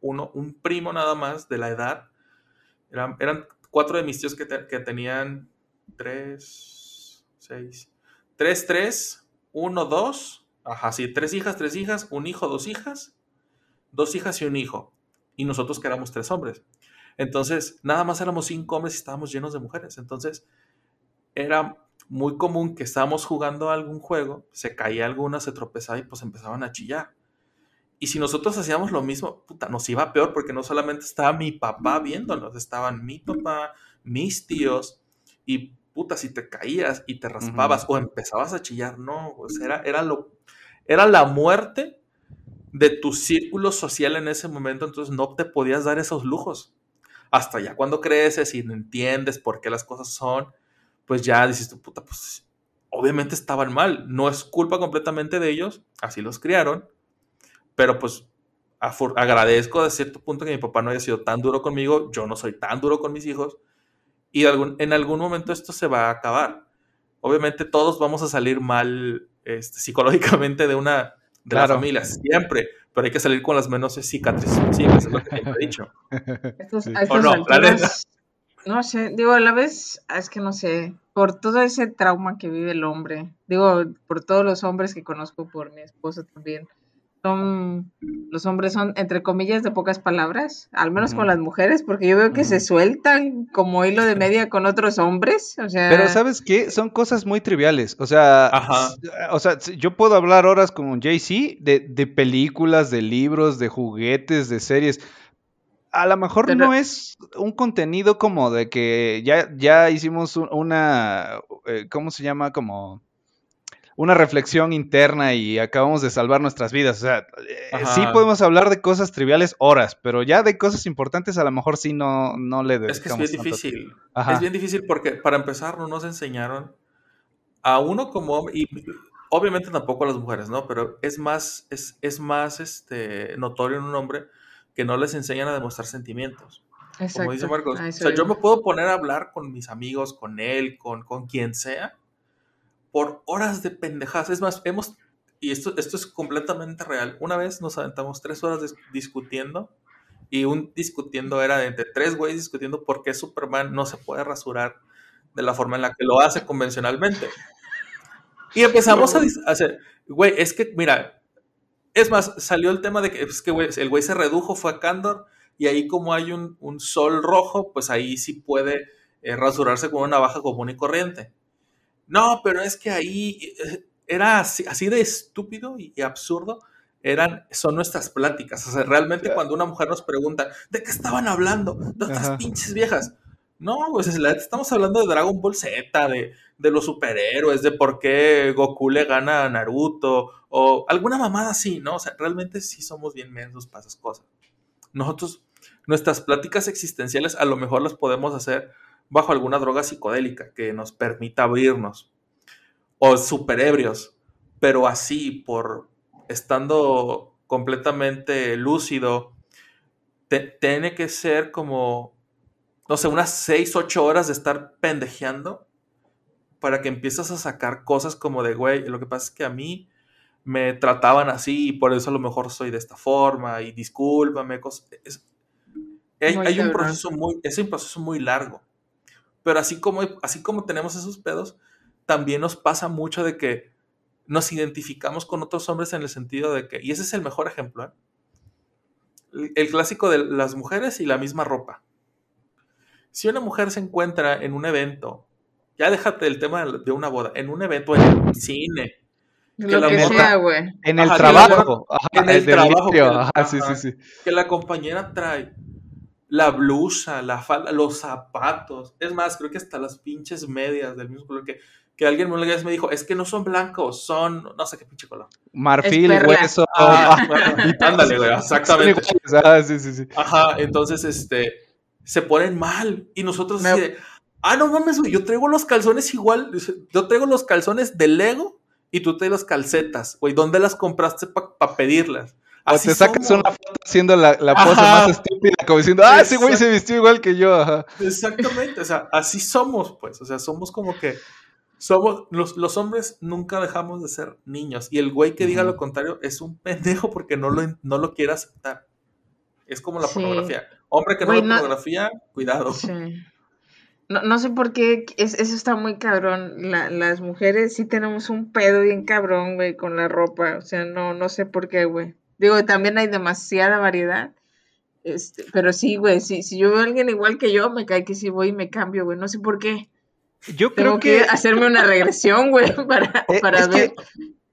uno, un primo nada más de la edad. Eran, cuatro de mis tíos que, que tenían tres, seis, tres, tres, uno, dos, ajá, sí, tres hijas, tres hijas, un hijo, dos hijas, dos hijas y un hijo. Y nosotros que éramos tres hombres. Entonces, nada más éramos cinco hombres y estábamos llenos de mujeres. Entonces, era muy común que estábamos jugando algún juego, se caía alguna, se tropezaba y pues empezaban a chillar. Y si nosotros hacíamos lo mismo, puta, nos iba peor porque no solamente estaba mi papá viéndonos, estaban mi papá, mis tíos y puta, si te caías y te raspabas o empezabas a chillar, no, pues era, era, lo, era la muerte de tu círculo social en ese momento, entonces no te podías dar esos lujos. Hasta ya cuando creces y entiendes por qué las cosas son, pues ya dices tu puta, pues obviamente estaban mal. No es culpa completamente de ellos, así los criaron, pero pues agradezco de cierto punto que mi papá no haya sido tan duro conmigo, yo no soy tan duro con mis hijos, y algún- en algún momento esto se va a acabar. Obviamente todos vamos a salir mal este, psicológicamente de una de Claro. la familia, siempre, pero hay que salir con las menos cicatrices posibles, es lo que siempre he dicho. Estos- Sí. a estas ¿O no? La neta. alturas, no sé, digo, a la vez, ah, es que no sé, por todo ese trauma que vive el hombre, digo, por todos los hombres que conozco, por mi esposo también, son, los hombres son, entre comillas, de pocas palabras, al menos con las mujeres, porque yo veo que se sueltan como hilo de media con otros hombres, o sea, Pero ¿sabes qué? Son cosas muy triviales. O sea, Ajá. o sea, yo puedo hablar horas con Jay-Z de, de películas, de libros, de juguetes, de series. A lo mejor Pero- no es un contenido como de que ya, ya hicimos un- una, eh, ¿cómo se llama? Como una reflexión interna y acabamos de salvar nuestras vidas. O sea, eh, Ajá. sí podemos hablar de cosas triviales horas, pero ya de cosas importantes a lo mejor sí no, no le Es que es dedicamos bien tanto difícil. Es bien difícil porque para empezar no nos enseñaron a uno como hombre, y obviamente tampoco a las mujeres, ¿no? Pero es más, es, es más este, notorio en un hombre que no les enseñan a demostrar sentimientos. Como dice exacto, Marcos. O sea, yo me puedo poner a hablar con mis amigos, con él, con, con quien sea, por horas de pendejadas. Es más, hemos, y esto, esto es completamente real. Una vez nos aventamos tres horas dis- discutiendo y un discutiendo era de entre tres güeyes discutiendo por qué Superman no se puede rasurar de la forma en la que lo hace convencionalmente. Y empezamos a hacer, güey, es que, mira, es más, salió el tema de que, es que güey, el güey se redujo, fue a Candor, y ahí como hay un, un sol rojo, pues ahí sí puede eh, rasurarse con una navaja común y corriente. No, pero es que ahí eh, era así, así de estúpido y, y absurdo. Eran, son nuestras pláticas. O sea, realmente cuando una mujer nos pregunta, ¿de qué estaban hablando? De otras Ajá. pinches viejas. No, pues estamos hablando de Dragon Ball Z, de, de los superhéroes, de por qué Goku le gana a Naruto, o alguna mamada así, ¿no? O sea, realmente sí somos bien mensos para esas cosas. Nosotros, nuestras pláticas existenciales a lo mejor las podemos hacer bajo alguna droga psicodélica que nos permita abrirnos, o superebrios, pero así, por estando completamente lúcido, tiene que ser como, no sé, unas 6, 8 horas de estar pendejeando para que empieces a sacar cosas como de, güey, lo que pasa es que a mí me trataban así y por eso a lo mejor soy de esta forma y discúlpame, cosas. es- hay, hay un proceso muy, es un proceso muy largo. Pero así como, así como tenemos esos pedos, también nos pasa mucho de que nos identificamos con otros hombres en el sentido de que, y ese es el mejor ejemplo, ¿eh? el, el clásico de las mujeres y la misma ropa. Si una mujer se encuentra en un evento, ya déjate del tema de una boda, en un evento en el cine, Lo la que sea, güey. En el Ajá, trabajo. ajá, en el trabajo, que- ajá, sí, sí, sí. que la compañera trae la blusa, la falda, los zapatos. Es más, creo que hasta las pinches medias del mismo color que, que alguien una vez me dijo, es que no son blancos, son no sé qué pinche color. Marfil, hueso. Ah, ah, bueno, ándale, güey, exactamente. ah, sí, sí, sí. Ajá, entonces, este, se ponen mal. Y nosotros Me- así de, ah, no mames, güey, yo traigo los calzones igual, yo traigo los calzones de Lego y tú traes las calcetas, güey, ¿dónde las compraste para pedirlas? O Así te sacas somos. una foto haciendo la, la pose Ajá. más estúpida, como diciendo, ah, ese güey se vistió igual que yo. Ajá. Exactamente, o sea, así somos, pues, o sea, somos como que somos, los, los hombres nunca dejamos de ser niños y el güey que diga lo contrario es un pendejo porque no lo, no lo quiere aceptar. Es como la Sí. pornografía. Hombre que no Güey, ve no- pornografía, cuidado. Sí. No, no sé por qué, es- eso está muy cabrón. La- las mujeres sí tenemos un pedo bien cabrón, güey, con la ropa. O sea, no, no sé por qué, güey. Digo, también hay demasiada variedad. Este, pero sí, güey, si, si yo veo a alguien igual que yo, me cae que sí voy y me cambio, güey. No sé por qué. Yo Tengo creo que que hacerme una regresión, güey, para, Eh, para es ver. que,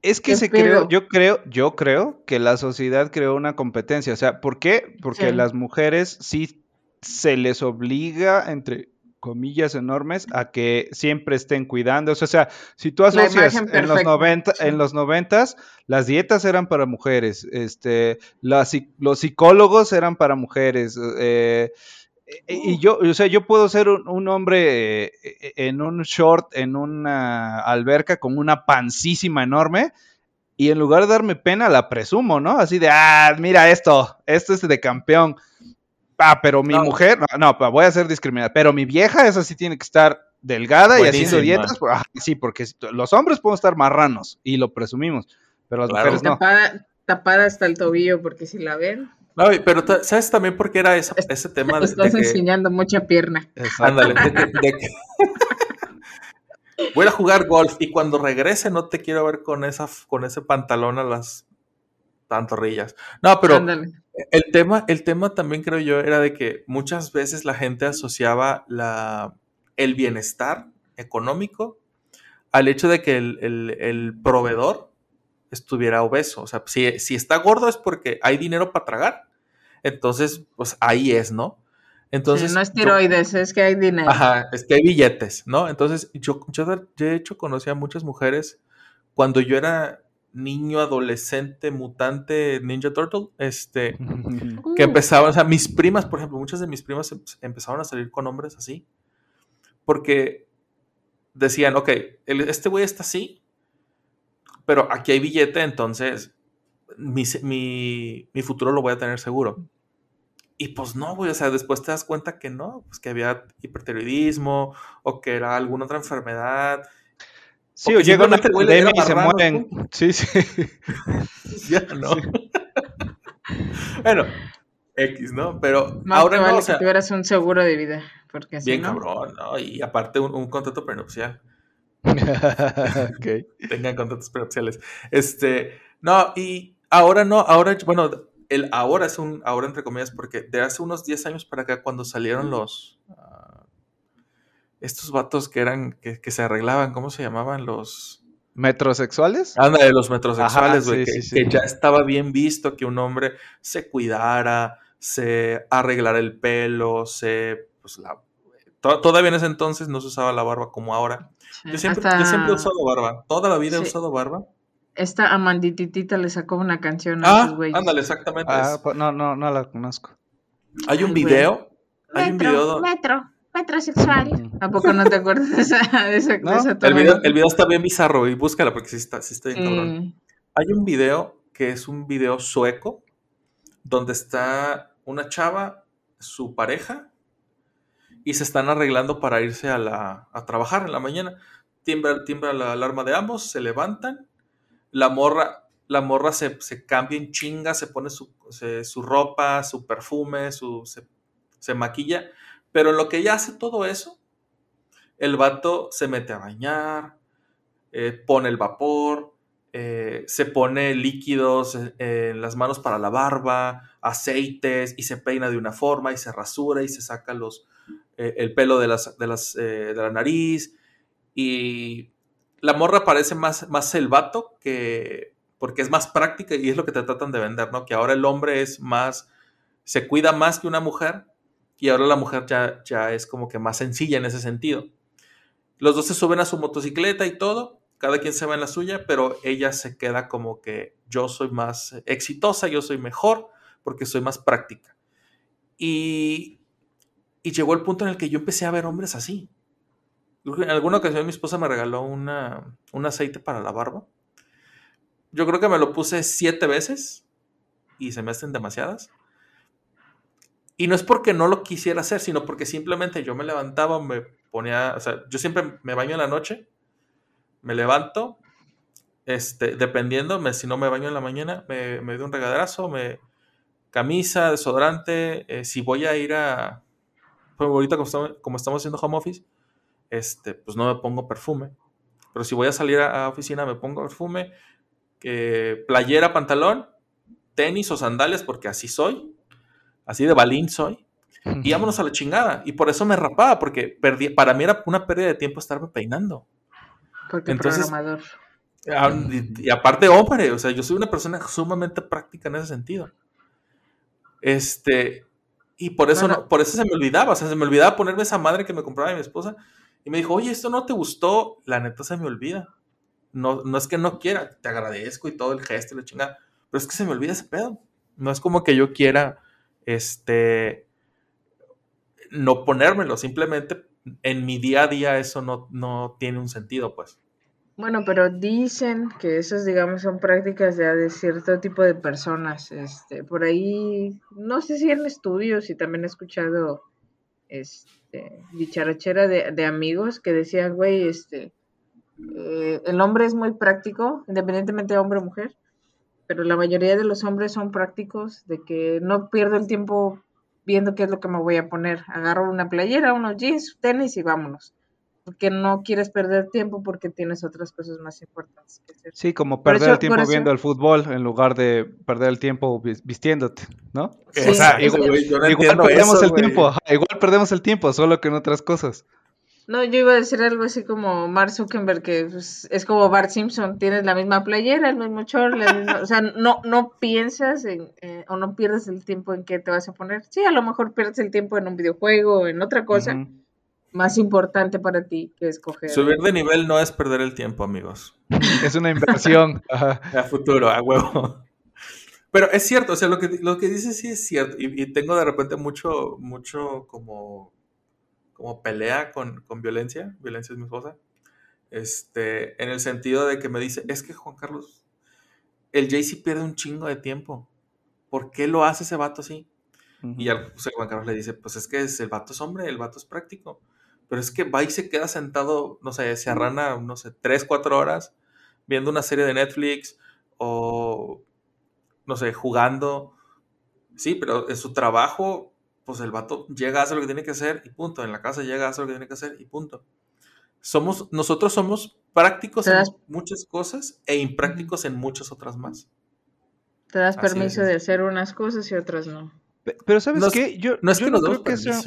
es que se creó, yo creo, yo creo que la sociedad creó una competencia. O sea, ¿por qué? Porque Sí. las mujeres sí se les obliga, entre comillas enormes, a que siempre estén cuidando. O sea, si tú asocias en los perfecta, 90, sí. en los noventas, las dietas eran para mujeres, este, las los psicólogos eran para mujeres, eh, y y yo, o sea, yo puedo ser un, un hombre eh, en un short, en una alberca con una pancísima enorme, y en lugar de darme pena, la presumo, ¿no? Así de, ah, mira esto, esto es de campeón. Ah, pero mi No. mujer, no, no, voy a ser discriminada, pero mi vieja, esa sí tiene que estar delgada y haciendo dietas. pues, ah, sí, porque los hombres podemos estar marranos y lo presumimos, pero las Claro. mujeres no. Tapada, tapada hasta el tobillo, porque si la ven, No, pero ¿sabes también por qué era esa- ese tema de, de estás que... enseñando mucha pierna. Ándale, de que- de que- Voy a jugar golf y cuando regrese no te quiero ver con, esa, con ese pantalón a las pantorrillas. No, pero Ándale. el tema, el tema también creo yo era de que muchas veces la gente asociaba la, el bienestar económico al hecho de que el, el- el proveedor estuviera obeso. O sea, si, si está gordo es porque hay dinero para tragar. Entonces, pues ahí es, ¿no? Entonces, Sí, no es yo- tiroides, es que hay dinero. Ajá, es que hay billetes, ¿no? Entonces, yo, yo, de- yo de hecho conocí a muchas mujeres cuando yo era niño, adolescente, mutante, Ninja Turtle, este, que Uh, empezaban, o sea, mis primas, por ejemplo, muchas de mis primas em- empezaron a salir con hombres así, porque decían, ok, el- este güey está así, pero aquí hay billete, entonces mi, mi, mi futuro lo voy a tener seguro. Y pues no, güey, o sea, después te das cuenta que no, pues que había hipertiroidismo o que era alguna otra enfermedad. Sí, o llega una epidemia y se mueren. Sí, sí. ya no. bueno, X, ¿no? Pero Más ahora te no, vale o sea, que tuvieras un seguro de vida. Porque si bien no, cabrón, ¿no? Y aparte un, un contrato prenupcial. Tengan contratos prenupciales. Este, no, y ahora no, ahora, bueno, el ahora es un ahora entre comillas, porque de hace unos 10 años para acá, cuando salieron los. ah, estos vatos que eran, que, que se arreglaban, ¿cómo se llamaban? Los. ¿Metrosexuales? Anda, de los metrosexuales, güey, sí, que, sí, sí. que ya estaba bien visto que un hombre se cuidara, se arreglara el pelo, se. Pues la. To- Todavía en ese entonces no se usaba la barba como ahora. sí, Yo siempre, hasta yo siempre he usado barba. Toda la vida he usado barba. esta Amandititita le sacó una canción a esos Ah, güeyes. ándale, exactamente. Ah, es- pues no, no, no la conozco. hay un video. Hay un video. do- metro, metrosexual. ¿A poco no te acuerdas de esa, de esa, de No, esa El video, el video está bien bizarro y búscala porque sí está, sí está bien cabrón. Hay un video que es un video sueco donde está una chava, su pareja, y se están arreglando para irse a, la, a trabajar en la mañana. Timbra, timbra la alarma de ambos, se levantan, la morra, la morra se, se cambia en chinga, se pone su, su ropa, su perfume, su, se, se maquilla, pero en lo que ella hace todo eso, el vato se mete a bañar, eh, pone el vapor, eh, se pone líquidos eh, en las manos para la barba, aceites, y se peina de una forma, y se rasura, y se saca los, eh, el pelo de, las, de, las, de la nariz, y la morra parece más, más el que... porque es más práctica y es lo que te tratan de vender, ¿no? Que ahora el hombre es más... se cuida más que una mujer y ahora la mujer ya, ya es como que más sencilla en ese sentido. Los dos se suben a su motocicleta y todo, cada quien se va en la suya, pero ella se queda como que yo soy más exitosa, yo soy mejor, porque soy más práctica. Y, y llegó el punto en el que yo empecé a ver hombres así. En alguna ocasión mi esposa me regaló una, un aceite para la barba. Yo creo que me lo puse siete veces y se me hacen demasiadas. Y no es porque no lo quisiera hacer, sino porque simplemente yo me levantaba, me ponía, o sea, yo siempre me baño en la noche, me levanto, este, dependiendo, me, si no me baño en la mañana, me, me doy un regaderazo, me, camisa, desodorante, eh, si voy a ir a, pues ahorita como estamos, como estamos haciendo home office, este, pues no me pongo perfume, pero si voy a salir a, a oficina me pongo perfume, que playera, pantalón, tenis o sandalias, porque así soy, así de balín soy, y vámonos a la chingada. Y por eso me rapaba, porque perdí, para mí era una pérdida de tiempo estarme peinando. Porque Entonces- programador. Ah, Y, y aparte, hombre, o sea, yo soy una persona sumamente práctica en ese sentido. Este, y por eso, no, por eso se me olvidaba, o sea, se me olvidaba ponerme esa madre que me compraba mi esposa. Y me dijo, oye, esto no te gustó, la neta se me olvida. No, no es que no quiera, te agradezco y todo el gesto y la chingada, pero es que se me olvida ese pedo. No es como que yo quiera, este, no ponérmelo, simplemente en mi día a día eso no, no tiene un sentido, pues. Bueno, pero dicen que esas, digamos, son prácticas ya de cierto tipo de personas. Este, por ahí, no sé si en estudios y también he escuchado, este, dicharachera de, de amigos que decían, güey, este, eh, el hombre es muy práctico, independientemente de hombre o mujer, pero la mayoría de los hombres son prácticos, de que no pierdo el tiempo viendo qué es lo que me voy a poner. Agarro una playera, unos jeans, tenis y vámonos. Porque no quieres perder tiempo porque tienes otras cosas más importantes que hacer. Sí, como perder eso- el tiempo eso- viendo el fútbol en lugar de perder el tiempo vis- vistiéndote, ¿no? Sí, o sea, igual, yo no igual perdemos eso, el tiempo, igual perdemos el tiempo, solo que en otras cosas. No, yo iba a decir algo así como Mark Zuckerberg, que pues, es como Bart Simpson, tienes la misma playera, el mismo short, la misma- o sea, no, no piensas en, eh, o no pierdes el tiempo en qué te vas a poner. Sí, a lo mejor pierdes el tiempo en un videojuego o en otra cosa más importante para ti que escoger. Subir de nivel no es perder el tiempo, amigos. Es una inversión. A futuro, a huevo. Pero es cierto, o sea, lo que, lo que dices sí es cierto. Y, y tengo de repente mucho, mucho como, como pelea con, con violencia. Violencia es mi esposa. Este, en el sentido de que me dice, es que Juan Carlos, el Jay-Z pierde un chingo de tiempo. ¿Por qué lo hace ese vato así? Y al Juan Carlos le dice, pues es que es- el vato es hombre, el vato es práctico. pero es que va y se queda sentado, no sé, se arrana, no sé, tres, cuatro horas viendo una serie de Netflix o, no sé, jugando. Sí, pero en su trabajo, pues el vato llega a hacer lo que tiene que hacer y punto. En la casa llega a hacer lo que tiene que hacer y punto. Somos, nosotros somos prácticos en muchas cosas e imprácticos en muchas otras más. Te das Así permiso es. de hacer unas cosas y otras no. Pe- Pero ¿sabes No es- qué? Yo No es yo que demos creo que sea,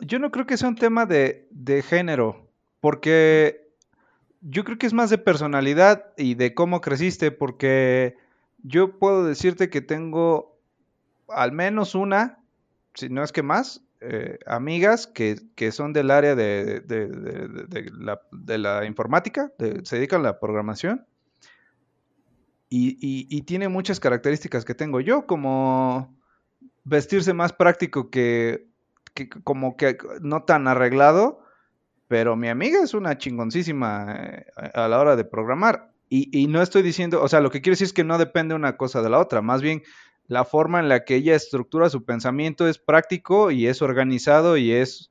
yo no creo que sea un tema de, de género, porque yo creo que es más de personalidad y de cómo creciste, porque yo puedo decirte que tengo al menos una, si no es que más, eh, amigas que, que son del área de, de- la, de la informática, se dedican a la programación. Y, y, tiene muchas características que tengo yo, como vestirse más práctico que, que como que no tan arreglado, pero mi amiga es una chingoncísima eh, a la hora de programar. Y, y no estoy diciendo, o sea, lo que quiero decir es que no depende una cosa de la otra, más bien la forma en la que ella estructura su pensamiento es práctico y es organizado y es,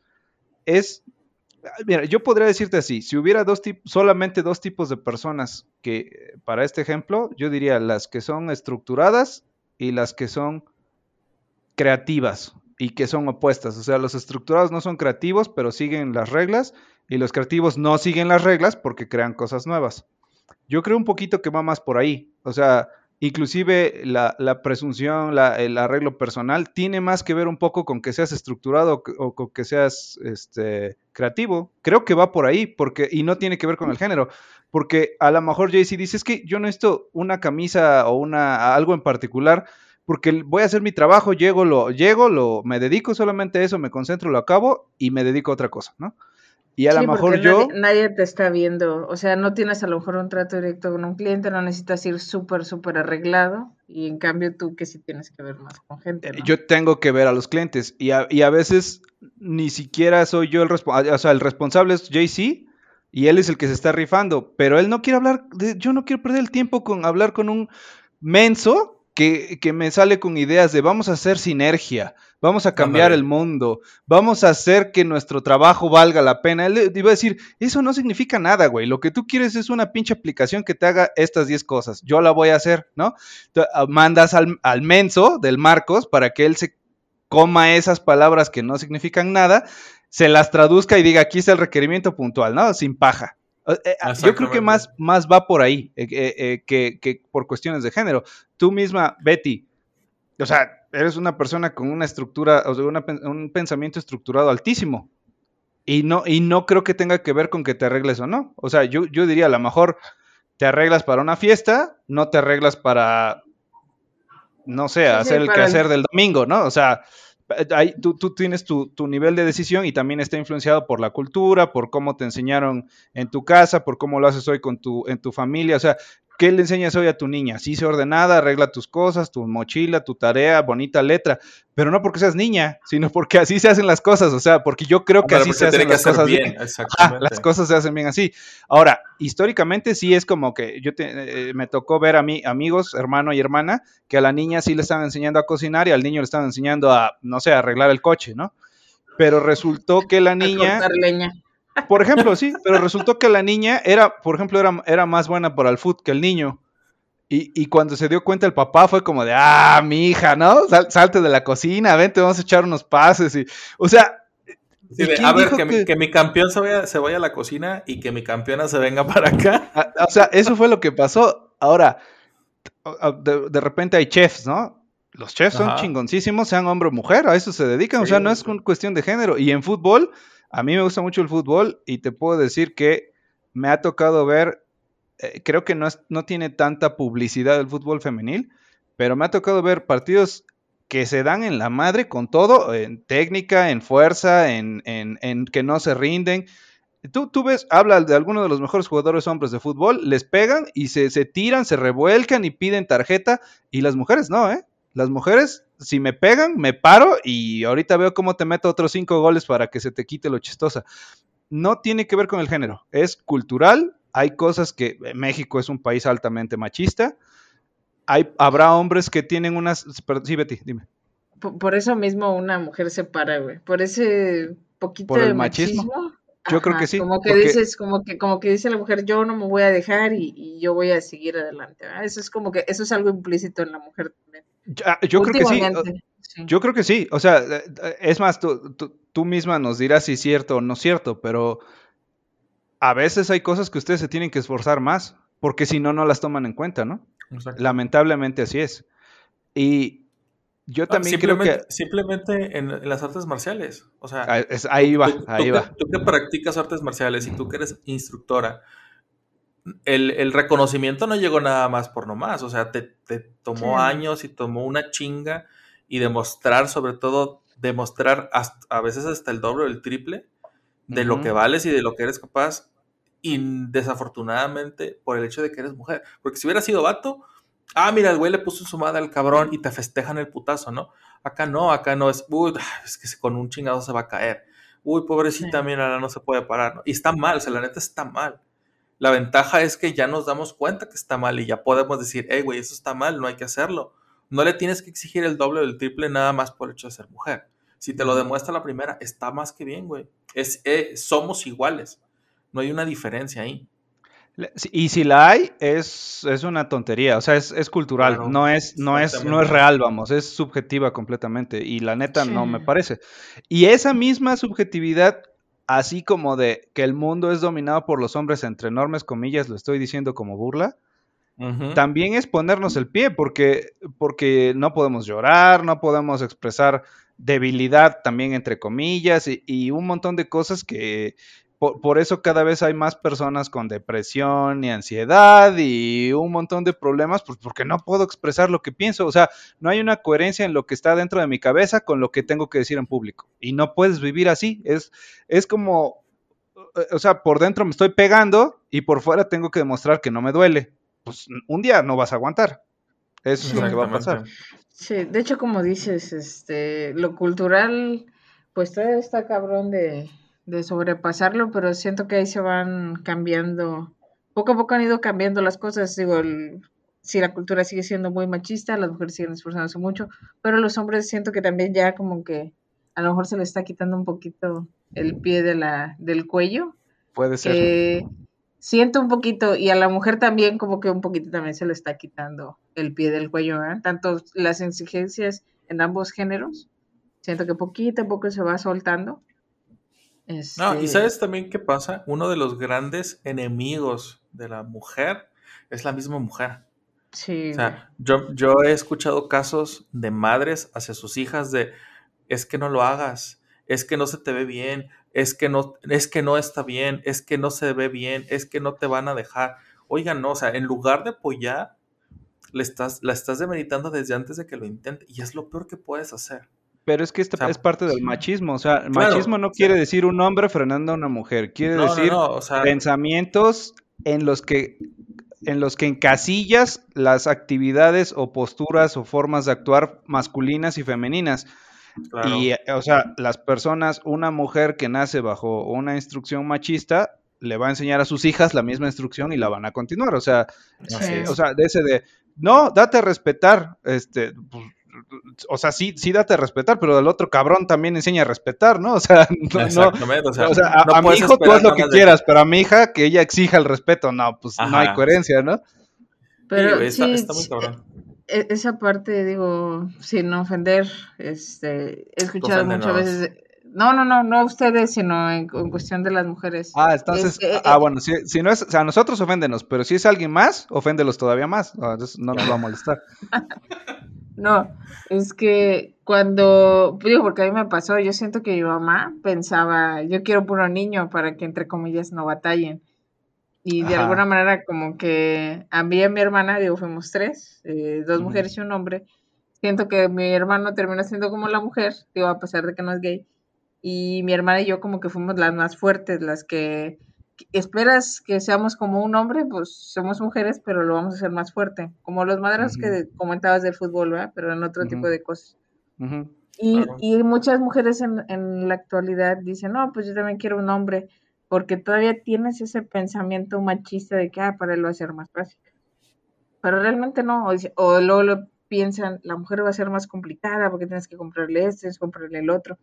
es, mira, yo podría decirte así, si hubiera dos solamente dos tipos de personas que, para este ejemplo, yo diría las que son estructuradas y las que son creativas y que son opuestas. O sea, los estructurados no son creativos, pero siguen las reglas y los creativos no siguen las reglas porque crean cosas nuevas. Yo creo un poquito que va más por ahí. O sea, inclusive la, la presunción, la- el arreglo personal, tiene más que ver un poco con que seas estructurado o, con que seas este, creativo. Creo que va por ahí, porque, y no tiene que ver con el género. Porque a lo mejor JC dice, es que yo no necesito una camisa o una, algo en particular, porque voy a hacer mi trabajo, llego, lo, llego, lo, me dedico solamente a eso, me concentro, lo acabo y me dedico a otra cosa, ¿no? Y a Sí, lo mejor yo... nadie, nadie te está viendo. O sea, no tienes a lo mejor un trato directo con un cliente, no necesitas ir súper, súper arreglado. Y en cambio tú que sí tienes que ver más con gente, ¿no? Yo tengo que ver a los clientes y a, y a veces ni siquiera soy yo el responsable, o sea, el responsable es JC y él es el que se está rifando, pero él no quiere hablar, de- yo no quiero perder el tiempo con hablar con un menso que, que me sale con ideas de vamos a hacer sinergia, vamos a cambiar el mundo, vamos a hacer que nuestro trabajo valga la pena. Él iba a decir, eso no significa nada, güey, lo que tú quieres es una pinche aplicación que te haga estas 10 cosas, yo la voy a hacer, ¿no? Te- ah, mandas al, al menso del Marcos para que él se coma esas palabras que no significan nada, se las traduzca y diga, aquí está el requerimiento puntual, ¿no? Sin paja. Eh, eh, Yo creo que más, más va por ahí eh, eh, eh, que, que por cuestiones de género. Tú misma, Betty, o sea, eres una persona con una estructura, o sea, una un pensamiento estructurado altísimo. Y no, y no creo que tenga que ver con que te arregles o no. O sea, yo, yo diría, a lo mejor te arreglas para una fiesta, no te arreglas para, no sé, Sí, sí, hacer el para el- quehacer del domingo, ¿no? O sea, tú, tú tienes tu, tu nivel de decisión y también está influenciado por la cultura, por cómo te enseñaron en tu casa, por cómo lo haces hoy con tu, en tu familia. O sea, ¿qué le enseñas hoy a tu niña? Sí, se ordenada, arregla tus cosas, tu mochila, tu tarea, bonita letra, pero no porque seas niña, sino porque así se hacen las cosas. O sea, porque yo creo que así se hacen las cosas bien, bien. Las cosas se hacen bien así. Ahora, históricamente sí es como que yo te- eh, me tocó ver a mí amigos, hermano y hermana, que a la niña sí le estaban enseñando a cocinar y al niño le estaban enseñando a, no sé, a arreglar el coche, ¿no? Pero resultó que la A niña, cortar leña. Por ejemplo, sí, pero resultó que la niña era, por ejemplo, era, era más buena para el foot que el niño. Y, y cuando se dio cuenta el papá fue como de, ah, mi hija, ¿no? Sal- salte de la cocina, vente, vamos a echar unos pases. Y, o sea, Sí, ¿y de, quién a ver, que, mi, que- que mi campeón se vaya, se vaya a la cocina y que mi campeona se venga para acá. Ah, O sea, eso fue lo que pasó. Ahora, ah, de, de repente hay chefs, ¿no? Los chefs son chingoncísimos, sean hombre o mujer, a eso se dedican. o sea, no es con cuestión de género. Y en fútbol, a mí me gusta mucho el fútbol y te puedo decir que me ha tocado ver, eh, creo que no, es- no tiene tanta publicidad el fútbol femenil, pero me ha tocado ver partidos que se dan en la madre con todo, en técnica, en fuerza, en, en- en que no se rinden. Tú, tú ves, habla de algunos de los mejores jugadores hombres de fútbol, les pegan y se, se tiran, se revuelcan y piden tarjeta, y las mujeres no, ¿eh? Las mujeres, si me pegan, me paro y ahorita veo cómo te meto otros cinco goles para que se te quite lo chistosa. No tiene que ver con el género, es cultural, hay cosas que eh, México es un país altamente machista, hay, habrá hombres que tienen unas... Sí, Betty, dime. Por, por eso mismo una mujer se para, güey. Por ese poquito ¿Por el de machismo? machismo. Yo creo que sí, Como que porque- dices, como que, como que dice la mujer, yo no me voy a dejar y, y yo voy a seguir adelante. ¿verdad? Eso es como que, eso es algo implícito en la mujer también. Yo, ah, yo creo que sí. Yo creo que sí. O sea, eh, eh, es más, tú, tú- tú misma nos dirás si es cierto o no es cierto, pero a veces hay cosas que ustedes se tienen que esforzar más, porque si no, no las toman en cuenta, ¿no? Exacto. Lamentablemente así es. Y yo Ah, también creo que... simplemente en, en las artes marciales. O sea, ah, es- ahí va, tú, tú ahí que, va. tú que practicas artes marciales y tú que eres instructora, el, el reconocimiento no llegó nada más por nomás. O sea, te, te tomó Sí. años y tomó una chinga y demostrar, sobre todo, demostrar hasta- a veces hasta el doble o el triple de lo que vales y de lo que eres capaz. Y desafortunadamente, por el hecho de que eres mujer. Porque si hubiera sido vato, ah, mira, el güey le puso su madre al cabrón y te festejan el putazo, ¿no? Acá no, acá no es, uy, es que con un chingado se va a caer. Uy, pobrecita, Sí. mira, no se puede parar. ¿no? Y está mal, o sea, la neta está mal. La ventaja es que ya nos damos cuenta que está mal y ya podemos decir, hey, güey, eso está mal, no hay que hacerlo. No le tienes que exigir el doble o el triple nada más por el hecho de ser mujer. Si te lo demuestra la primera, está más que bien, güey. Es, eh, somos iguales. No hay una diferencia ahí. Y si la hay, es, es una tontería, o sea, es, es cultural, Claro, no, es, no, es, no es real, vamos, es subjetiva completamente, y la neta no me parece. Y esa misma subjetividad, así como de que el mundo es dominado por los hombres, entre enormes comillas, lo estoy diciendo como burla, también es ponernos el pie, porque, porque no podemos llorar, no podemos expresar debilidad también entre comillas, y, y un montón de cosas que por, por eso cada vez hay más personas con depresión y ansiedad y un montón de problemas, pues porque no puedo expresar lo que pienso, o sea, no hay una coherencia en lo que está dentro de mi cabeza con lo que tengo que decir en público, y no puedes vivir así, es, es como, o sea, por dentro me estoy pegando y por fuera tengo que demostrar que no me duele. Pues un día no vas a aguantar. Eso es lo que va a pasar. Sí, de hecho, como dices, este, lo cultural, pues todavía está cabrón de, de sobrepasarlo, pero siento que ahí se van cambiando, poco a poco han ido cambiando las cosas, digo, el- si la cultura sigue siendo muy machista, las mujeres siguen esforzándose mucho, pero los hombres siento que también ya como que a lo mejor se le está quitando un poquito el pie de la, del cuello, Puede ser. que siento un poquito, y a la mujer también como que un poquito también se le está quitando el pie del cuello. Tanto las exigencias en ambos géneros, siento que poquito a poco se va soltando. No, Este, y ¿sabes también qué pasa? Uno de los grandes enemigos de la mujer es la misma mujer. Sí, O sea, yo, yo he escuchado casos de madres hacia sus hijas de es que no lo hagas, es que no se te ve bien, es que no, es que no está bien, es que no se ve bien, es que no te van a dejar. Oigan, no, o sea, en lugar de apoyar, le estás, la estás demeritando desde antes de que lo intente. Y es lo peor que puedes hacer. Pero es que esta o sea, es parte del machismo. O sea, el Claro, machismo no o sea- quiere decir un hombre frenando a una mujer. Quiere No, decir no, o sea, pensamientos en los que en los que encasillas las actividades o posturas o formas de actuar masculinas y femeninas. claro. Y, o sea, las personas, una mujer que nace bajo una instrucción machista, le va a enseñar a sus hijas la misma instrucción y la van a continuar. O sea, Sí. o sea, de ese de, no, date a respetar, este, pues, o sea, sí, sí date a respetar, pero el otro cabrón también enseña a respetar, ¿no? O sea, no, no, Exactamente, o sea, o sea, a, no a mi hijo tú haz lo que de- quieras, pero a mi hija que ella exija el respeto, no, pues no hay coherencia, ¿no? pero está, sí, está muy sí, cabrón. e- esa parte, digo, sin ofender, este, he escuchado muchas veces, no, no, no, no a ustedes, sino en, en cuestión de las mujeres. Ah, entonces, Es- eh, ah, eh, bueno, si, si no es, o sea, a nosotros oféndenos, pero si es alguien más, oféndelos todavía más, no, entonces no nos va a molestar. No, es que cuando, digo, porque a mí me pasó, yo siento que mi mamá pensaba, yo quiero puro niño para que entre comillas no batallen. Y de Ajá. alguna manera como que a mí y a mi hermana, digo, fuimos tres, eh, dos mujeres y un hombre. Siento que mi hermano terminó siendo como la mujer, digo, a pesar de que no es gay. Y mi hermana y yo como que fuimos las más fuertes, las que esperas que seamos como un hombre, pues somos mujeres, pero lo vamos a hacer más fuerte. Como los madres Ujú. que comentabas del fútbol, ¿verdad? Pero en otro tipo de cosas. Y, Claro. y muchas mujeres en, en la actualidad dicen, no, pues yo también quiero un hombre, porque todavía tienes ese pensamiento machista de que, ah, para él va a ser más fácil. Pero realmente no, o, o luego lo piensan, la mujer va a ser más complicada porque tienes que comprarle este, tienes que comprarle el otro.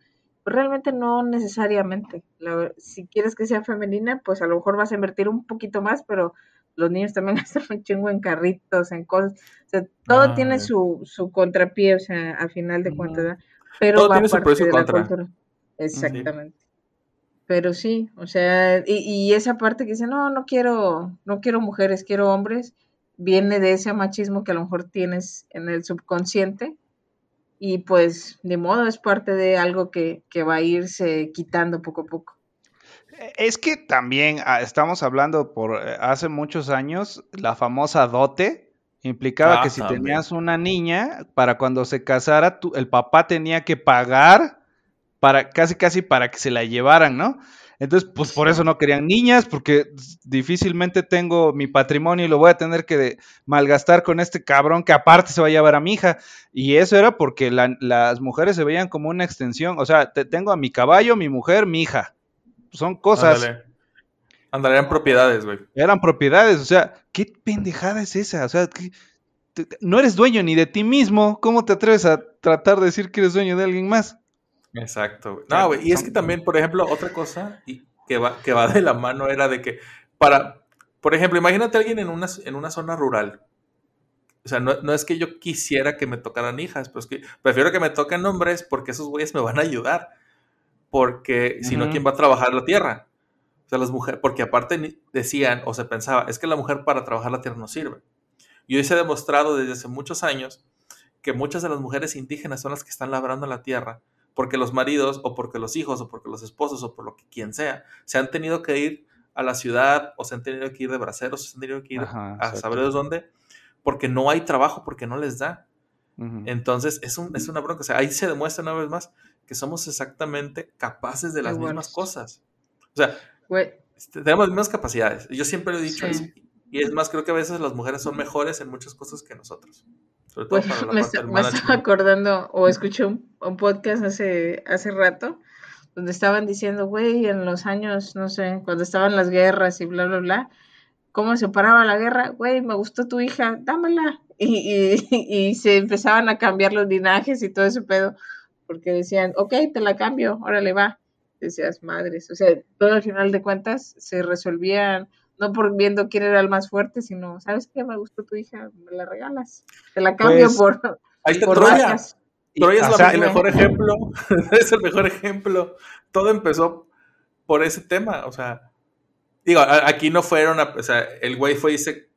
Realmente no necesariamente. La- si quieres que sea femenina, pues a lo mejor vas a invertir un poquito más, pero los niños también gastan un chingo en carritos, en cosas. O sea, todo Ah, tiene su, su contrapié, o sea, a final de cuentas, ¿verdad? Pero Todo va tiene su parte de la contra. cultura. Exactamente. Pero sí, o sea, y, y esa parte que dice, no, no quiero, no quiero mujeres, quiero hombres, viene de ese machismo que a lo mejor tienes en el subconsciente y pues de modo es parte de algo que, que va a irse quitando poco a poco. Es que también ah, estamos hablando por eh, hace muchos años, la famosa dote implicaba Ah, que si también. tenías una niña, para cuando se casara, tú- el papá tenía que pagar para casi casi para que se la llevaran, ¿no? Entonces, pues por eso no querían niñas, porque difícilmente tengo mi patrimonio y lo voy a tener que malgastar con este cabrón que aparte se va a llevar a mi hija. Y eso era porque la- las mujeres se veían como una extensión. O sea, te- tengo a mi caballo, mi mujer, mi hija. Son cosas, Ándale. Ándale, eran propiedades, güey. eran propiedades. O sea, ¿qué pendejada es esa? O sea, ¿qué- te- te- no eres dueño ni de ti mismo. ¿Cómo te atreves a tratar de decir que eres dueño de alguien más? Exacto, güey. No, güey. Y es que también, por ejemplo, otra cosa y que va, que va de la mano era de que para, por ejemplo, imagínate a alguien en una, en una zona rural. O sea, no, no es que yo quisiera que me tocaran hijas, pues que prefiero que me toquen hombres porque esos güeyes me van a ayudar. Porque si no. ¿quién va a trabajar la tierra? O sea, las mujeres, porque aparte decían o se pensaba, es que la mujer para trabajar la tierra no sirve. Y hoy se ha demostrado desde hace muchos años que muchas de las mujeres indígenas son las que están labrando la tierra porque los maridos o porque los hijos o porque los esposos o por lo que quien sea se han tenido que ir a la ciudad o se han tenido que ir de braceros o se han tenido que ir Ajá, a saber de dónde porque no hay trabajo porque no les da. Entonces es, un, es una bronca. O sea ahí se demuestra una vez más que somos exactamente capaces de las mismas cosas. O sea este, tenemos las mismas capacidades. Yo siempre lo he dicho Sí. eso. y es más creo que a veces las mujeres son mejores en muchas cosas que nosotros sobre todo Pues para la me, parte estaba acordando o escuché un, un podcast hace, hace rato donde estaban diciendo, güey, en los años, no sé, cuando estaban las guerras y bla, bla, bla, cómo se paraba la guerra, güey, me gustó tu hija, dámela. Y, y, y se empezaban a cambiar los linajes y todo ese pedo, porque decían, ok, te la cambio, órale, va. Decías, madres, o sea, todo al final de cuentas se resolvían, no por viendo quién era el más fuerte, sino, ¿sabes qué? Me gustó tu hija, me la regalas. Te la cambio Pues, por, ahí está por Troya vacas. Troya es o la- sea, el mejor ejemplo. es el mejor ejemplo. Todo empezó por ese tema. O sea, digo, aquí no fueron. a- o sea, el güey fue y se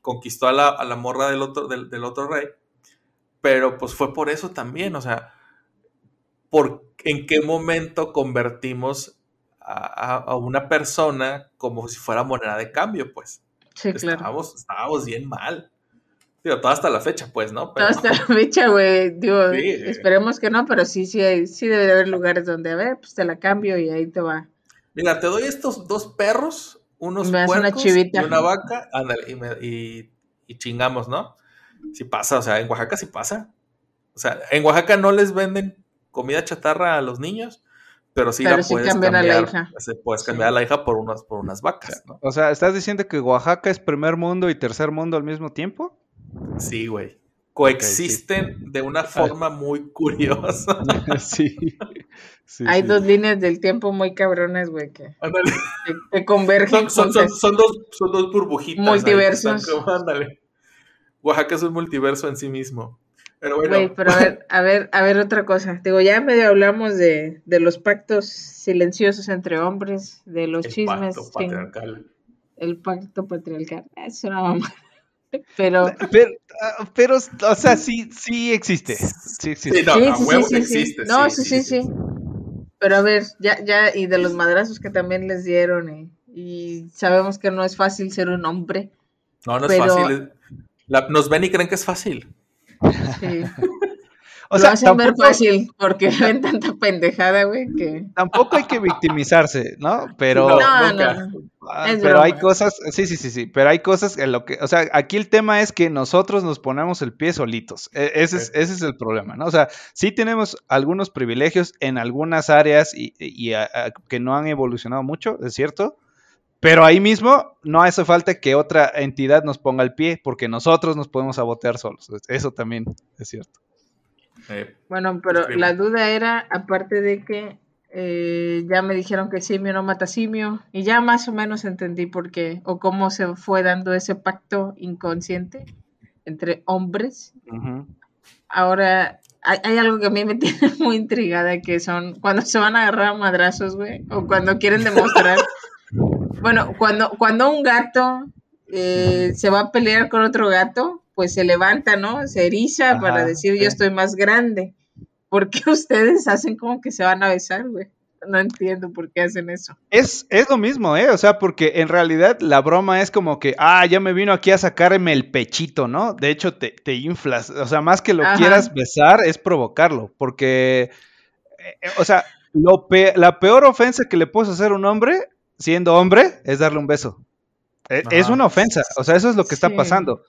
conquistó a la, a la morra del otro, del, del otro rey. Pero pues fue por eso también. O sea, por en qué momento convertimos a, a- una persona como si fuera moneda de cambio, pues. Sí, claro. Estábamos, estábamos bien mal. Digo, todo hasta la fecha, pues, ¿no? Pero- Hasta la fecha, güey, digo, Sí. esperemos que no, pero sí, sí, hay- sí debe de haber lugares donde, a ver, pues te la cambio y ahí te va. Mira, te doy estos dos perros, unos Me una puercos chivita. y una vaca, ándale, y, me- y- y chingamos, ¿no? Si pasa, o sea, en Oaxaca sí pasa. O sea, en Oaxaca no les venden comida chatarra a los niños, pero sí Pero la sí puedes cambian a cambiar. la hija. puedes Sí. cambiar a la hija por unas, por unas vacas, ¿no? O sea, ¿estás diciendo que Oaxaca es primer mundo y tercer mundo al mismo tiempo? Sí, güey. Coexisten de una forma muy curiosa. sí. Sí, Hay sí. dos líneas del tiempo muy cabronas, güey, que, Ándale. que, que convergen Son, son- son- juntas. son dos, son dos burbujitas. Multiversos. como- ándale. Oaxaca es un multiverso en sí mismo. Pero bueno. Güey, pero a ver, a ver, a ver otra cosa. Digo, ya medio hablamos de, de los pactos silenciosos entre hombres, de los el chismes, pacto ching- patriarcal. el pacto patriarcal. Ah, Es una mamá. Pero, Pero, ah, pero, o sea, sí, sí existe. Sí existe. Sí, no, sí, sí, huevo sí, que sí, sí. existe. No, sí, sí, sí. Pero a ver, ya, ya, y de los madrazos que también les dieron, y, y sabemos que no es fácil ser un hombre. No, no Pero- es fácil. La- nos ven y creen que es fácil. Sí. O Lo sea, hacen ver tampoco, fácil, porque ven tanta pendejada, güey, que... tampoco hay que victimizarse, ¿no? Pero, No, No, nunca. no, no. ah, es pero hay cosas, sí, sí, sí, sí, pero hay cosas en lo que, o sea, aquí el tema es que nosotros nos ponemos el pie solitos. E- ese, es, ese es el problema, ¿no? O sea, sí tenemos algunos privilegios en algunas áreas y, y, a- a- que no han evolucionado mucho, es cierto. Pero ahí mismo no hace falta que otra entidad nos ponga el pie, porque nosotros nos podemos sabotear solos. Eso también es cierto. Eh, Bueno, pero Escribe. la duda era, aparte de que eh, ya me dijeron que simio no mata simio, y ya más o menos entendí por qué, o cómo se fue dando ese pacto inconsciente entre hombres. Ahora, hay, hay algo que a mí me tiene muy intrigada, que son cuando se van a agarrar a madrazos, güey, o cuando quieren demostrar. bueno, cuando, cuando un gato eh, se va a pelear con otro gato, pues se levanta, ¿no? Se eriza para decir yo estoy más grande. ¿Por qué ustedes hacen como que se van a besar, güey? No entiendo por qué hacen eso. Es, es lo mismo, ¿eh? O sea, porque en realidad la broma es como que, ah, ya me vino aquí a sacarme el pechito, ¿no? De hecho, te, te inflas. O sea, más que lo Ajá. quieras besar, es provocarlo. Porque, eh, eh, o sea, lo pe- la peor ofensa que le puedes hacer a un hombre, siendo hombre, es darle un beso. E- Es, una ofensa. O sea, eso es lo que está pasando.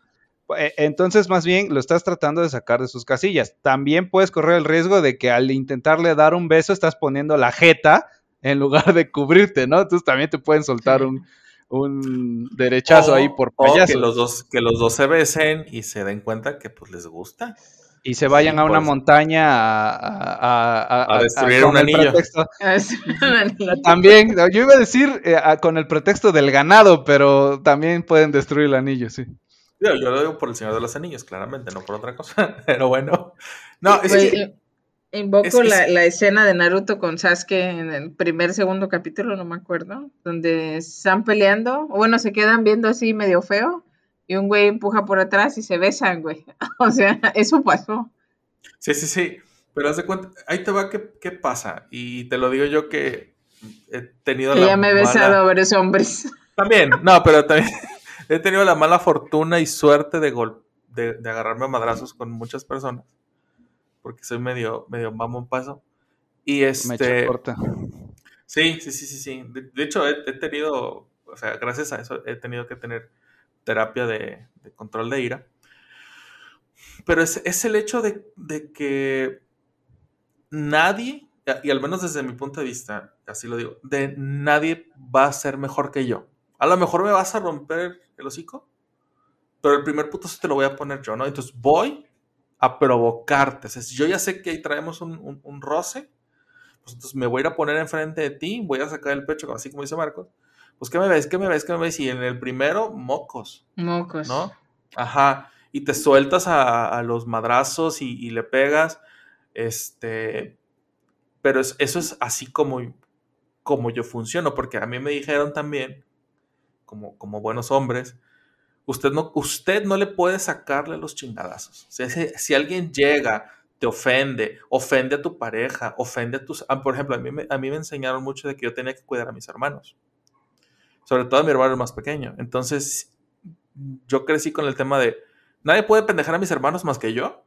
Eh, Entonces, más bien, lo estás tratando de sacar de sus casillas. También puedes correr el riesgo de que al intentarle dar un beso, estás poniendo la jeta en lugar de cubrirte, ¿no? Entonces también te pueden soltar Sí. un, un derechazo o- ahí por o payaso. que los dos que los dos se besen y se den cuenta que pues les gusta. Y se vayan Sí, a una pues. montaña a, a- a- A destruir un anillo. pretexto-. También, yo iba a decir eh, a- con el pretexto del ganado, pero también pueden destruir el anillo, sí. Yo, yo lo digo por el Señor de los Anillos, claramente, no por otra cosa. Pero bueno. No, es Güey, que Invoco es- es- La, la escena de Naruto con Sasuke en el primer, segundo capítulo, no me acuerdo, donde están peleando, o bueno, se quedan viendo así medio feo, y un güey empuja por atrás y se besan, güey. O sea, eso pasó. Sí, sí, sí. Pero haz de cuenta, ahí te va qué, qué pasa. Y te lo digo yo que he tenido Que la ya me he mala- besado a varios hombres. También, no, pero también he tenido la mala fortuna y suerte de, gol de, de agarrarme a madrazos con muchas personas. Porque soy medio, medio mamón paso. Y este. corta. Sí, sí, sí, sí, sí. De, de hecho, he, he tenido, o sea, gracias a eso he tenido que tener terapia de, control de ira. Pero es, es el hecho de, de que nadie, y al menos desde mi punto de vista, así lo digo, de nadie va a ser mejor que yo. A lo mejor me vas a romper el hocico, pero el primer putazo te lo voy a poner yo, ¿no? Entonces voy a provocarte. O sea, si yo ya sé que ahí traemos un, un- un roce, pues entonces me voy a ir a poner enfrente de ti, voy a sacar el pecho, así como dice Marcos. Pues, ¿qué me ves? ¿Qué me ves? ¿Qué me ves? Y en el primero, mocos, Mocos. ¿no? Ajá. Y te sueltas a, a los madrazos y, y le pegas. Este. Pero es- eso es así como, como yo funciono, porque a mí me dijeron también, como, como buenos hombres, usted no, usted no le puede sacarle los chingadazos. O sea, si, si alguien llega, te ofende, ofende a tu pareja, ofende a tus... ah, por ejemplo, a mí, me, a mí me enseñaron mucho de que yo tenía que cuidar a mis hermanos. Sobre todo a mi hermano el más pequeño. Entonces, yo crecí con el tema de, nadie puede pendejar a mis hermanos más que yo.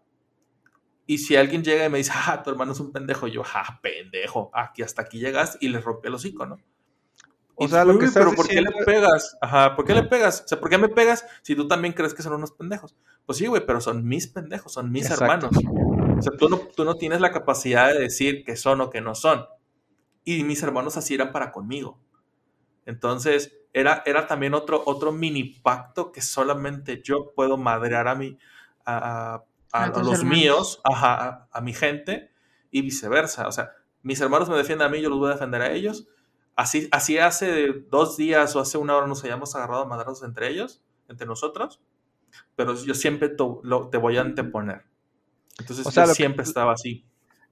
Y si alguien llega y me dice, ah, tu hermano es un pendejo, yo, ah, pendejo, aquí hasta aquí llegas y le rompí el hocico, ¿no? O Y sea, lo "Uy, que pero ¿por qué le pegas? Ajá, ¿por qué le pegas? O sea, ¿por qué me pegas si tú también crees que son unos pendejos? Pues sí, güey, pero son mis pendejos, son mis Exacto. hermanos. O sea, tú no, tú no tienes la capacidad de decir que son o que no son. Y mis hermanos así eran para conmigo. Entonces, era, era también otro, otro mini pacto que solamente yo puedo madrear a mi, a, a- a- A a tus los hermanos. míos, ajá, a, a mi gente y viceversa. O sea, mis hermanos me defienden a mí, yo los voy a defender a ellos. Así, así hace dos días o hace una hora nos hayamos agarrado a madrazos entre ellos, entre nosotros, pero yo siempre to- lo- te voy a anteponer. Entonces, O sea, yo lo que- siempre estaba así.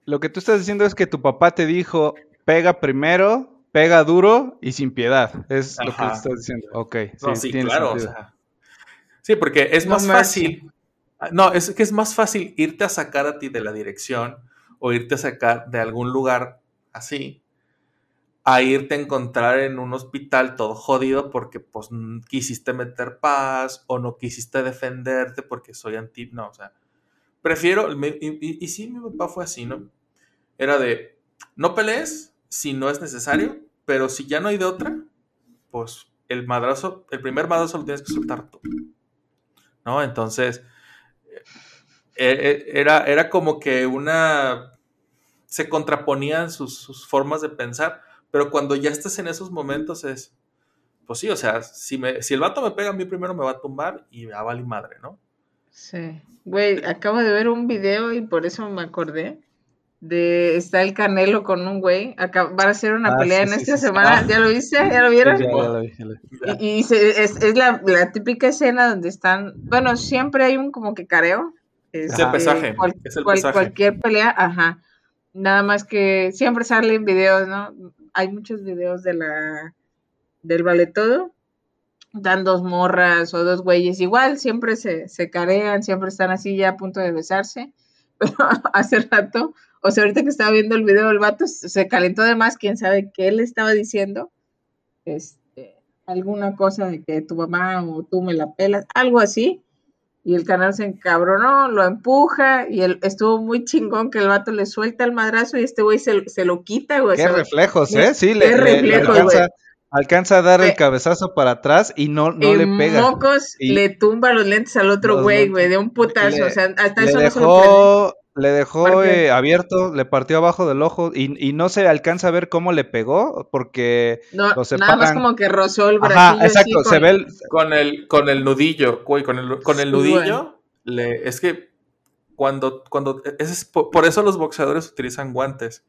Lo que tú estás diciendo es que tu papá te dijo, pega primero, pega duro y sin piedad. Es lo que estás diciendo. Ok, No, sí, tiene claro. o sentido. sea. sí, porque es No más mercy. fácil. ah, No, es que es más fácil irte a sacar a ti de la dirección o irte a sacar de algún lugar así a irte a encontrar en un hospital todo jodido porque pues quisiste meter paz o no quisiste defenderte porque soy anti... No, o sea, prefiero... me- y, y- y sí, mi papá fue así, ¿no? Era de, no pelees si no es necesario, pero si ya no hay de otra, pues el madrazo, el primer madrazo lo tienes que soltar tú. ¿No? Entonces, eh, eh, era, era como que una... Se contraponían sus, formas de pensar, pero cuando ya estás en esos momentos es, pues sí, o sea, si, me, si el vato me pega a mí primero me va a tumbar y a vale madre, ¿no? Sí. Güey, acabo de ver un video y por eso me acordé. De está el Canelo con un güey. Acá, van a hacer una Ah, pelea sí, en sí, esta sí, semana. Ah. ¿Ya lo viste? ¿Ya lo vieron? Ya, ya lo vi, ya lo vi. Y, y se- es, es la, la típica escena donde están, bueno, siempre hay un como que careo. Es el este, pesaje, es el pesaje. Cualquier pelea, ajá. Nada más que siempre salen videos, ¿no? Hay muchos videos de la del vale todo. Dan dos morras o dos güeyes igual, siempre se, se carean, siempre están así ya a punto de besarse. Pero hace rato, o sea, ahorita que estaba viendo el video, el vato se calentó de más, quién sabe qué le estaba diciendo. Este, alguna cosa de que tu mamá o tú me la pelas, algo así. Y el canal se encabronó, lo empuja y él estuvo muy chingón que el vato le suelta el madrazo y este güey se, se lo quita, güey. Qué reflejos, ¿eh? Sí, qué le, le- le reflejos, alcanza, güey. alcanza a dar el Eh, cabezazo para atrás y no, no le pega. mocos Y- le tumba los lentes al otro güey, güey, de un putazo. Le- o sea, hasta Le eso no le dejó eh, abierto, le partió abajo del ojo y, y no se alcanza a ver cómo le pegó porque No, lo nada más separan. como que rozó el. Ajá, así exacto, con- se ve el, Con el, con el nudillo, güey, con el, con el Sí, nudillo, le, es que cuando, cuando, ese es por, por eso los boxeadores utilizan guantes.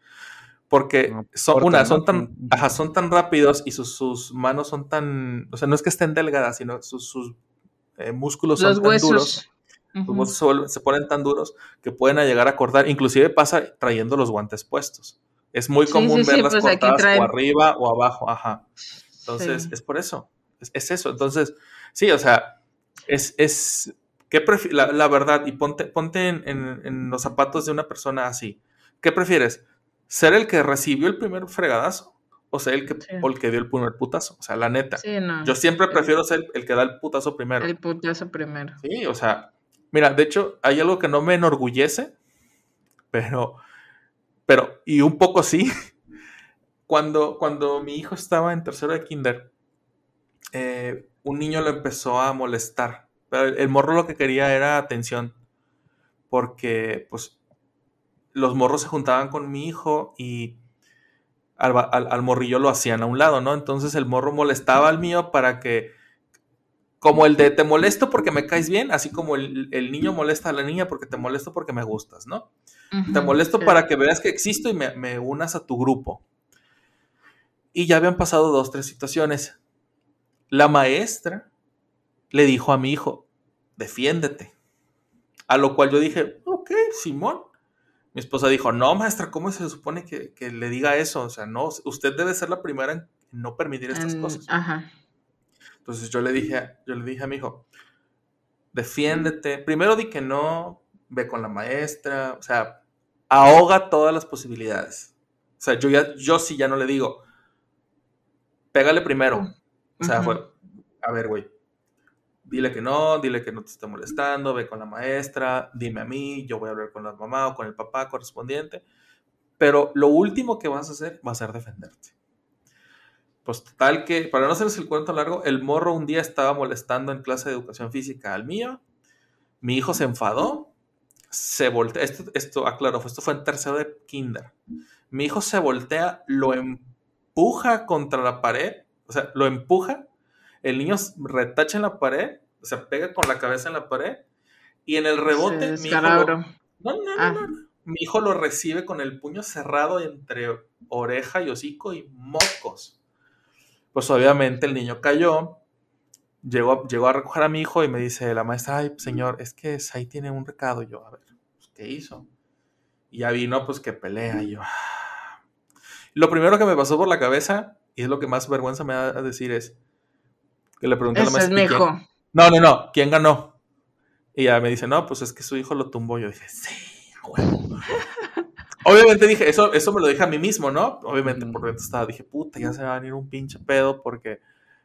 Porque No son, una, son tan, ajá, son tan rápidos y sus, sus manos son tan, o sea, no es que estén delgadas, sino sus, sus eh, músculos son tan duros. Los huesos se, vuelven- se ponen tan duros que pueden llegar a cortar, inclusive pasa trayendo los guantes puestos. Es muy Sí, común sí, sí, verlas pues aquí cortadas traen- o arriba o abajo, ajá. Entonces, Sí. es por eso. Es, es eso. Entonces, sí, o sea, es, es ¿qué la, la verdad, y ponte, ponte en, en- en los zapatos de una persona así. ¿Qué prefieres? ¿Ser el que recibió el primer fregadazo? ¿O ser el que, Sí. o el que dio el primer putazo? O sea, la neta. Sí, no. Yo siempre prefiero ser el que da el putazo primero. El putazo primero. Sí, o sea, mira, de hecho, hay algo que no me enorgullece, pero, pero, y un poco sí. Cuando, cuando mi hijo estaba en tercero de kinder, eh, un niño lo empezó a molestar. Pero el, morro lo que quería era atención, porque, pues, los morros se juntaban con mi hijo y al, al- al morrillo lo hacían a un lado, ¿no? Entonces el morro molestaba al mío para que, como el de te molesto porque me caes bien, así como el, el niño molesta a la niña porque te molesto porque me gustas, ¿no? Te molesto sí. para que veas que existo y me, me unas a tu grupo. Y ya habían pasado dos, tres situaciones. La maestra le dijo a mi hijo, defiéndete. A lo cual yo dije, ok, Simón. Mi esposa dijo, no, maestra, ¿cómo se supone que, que le diga eso? O sea, no, usted debe ser la primera en no permitir estas cosas. Ajá. Entonces yo le dije, yo le dije a mi hijo, defiéndete. Primero di que no, ve con la maestra, o sea, ahoga todas las posibilidades. O sea, yo ya, yo sí ya no le digo, pégale primero. O sea, fue, a ver, güey, dile que no, dile que no te esté molestando, ve con la maestra, dime a mí, yo voy a hablar con la mamá o con el papá correspondiente. Pero lo último que vas a hacer va a ser defenderte. Pues total que, para no hacerles el cuento largo, el morro un día estaba molestando en clase de educación física al mío. Mi hijo se enfadó, se voltea. Esto, esto aclaro, esto fue en tercero de kinder. Mi hijo se voltea, lo empuja contra la pared, o sea, lo empuja. El niño retacha en la pared, o sea, pega con la cabeza en la pared. Y en el rebote, mi hijo, lo, descalabro. no, no, no, Ah. no, no. Mi hijo lo recibe con el puño cerrado entre oreja y hocico y mocos. Pues obviamente el niño cayó, llegó, llegó a recoger a mi hijo y me dice la maestra, ay, señor, es que ahí tiene un recado. Y yo, a ver, pues, ¿qué hizo? Y ya vino, pues, que pelea. Y yo, "Ah". Lo primero que me pasó por la cabeza, y es lo que más vergüenza me da a decir, es que le pregunté a la Ese es maestra. mi "¿Y quién-" hijo. No, no, no. ¿Quién ganó? Y ya me dice, no, pues es que su hijo lo tumbó. Yo dije, sí, huevo. Obviamente dije, eso, eso me lo dije a mí mismo, ¿no? Obviamente por dentro estaba, dije, puta, ya se va a venir un pinche pedo porque,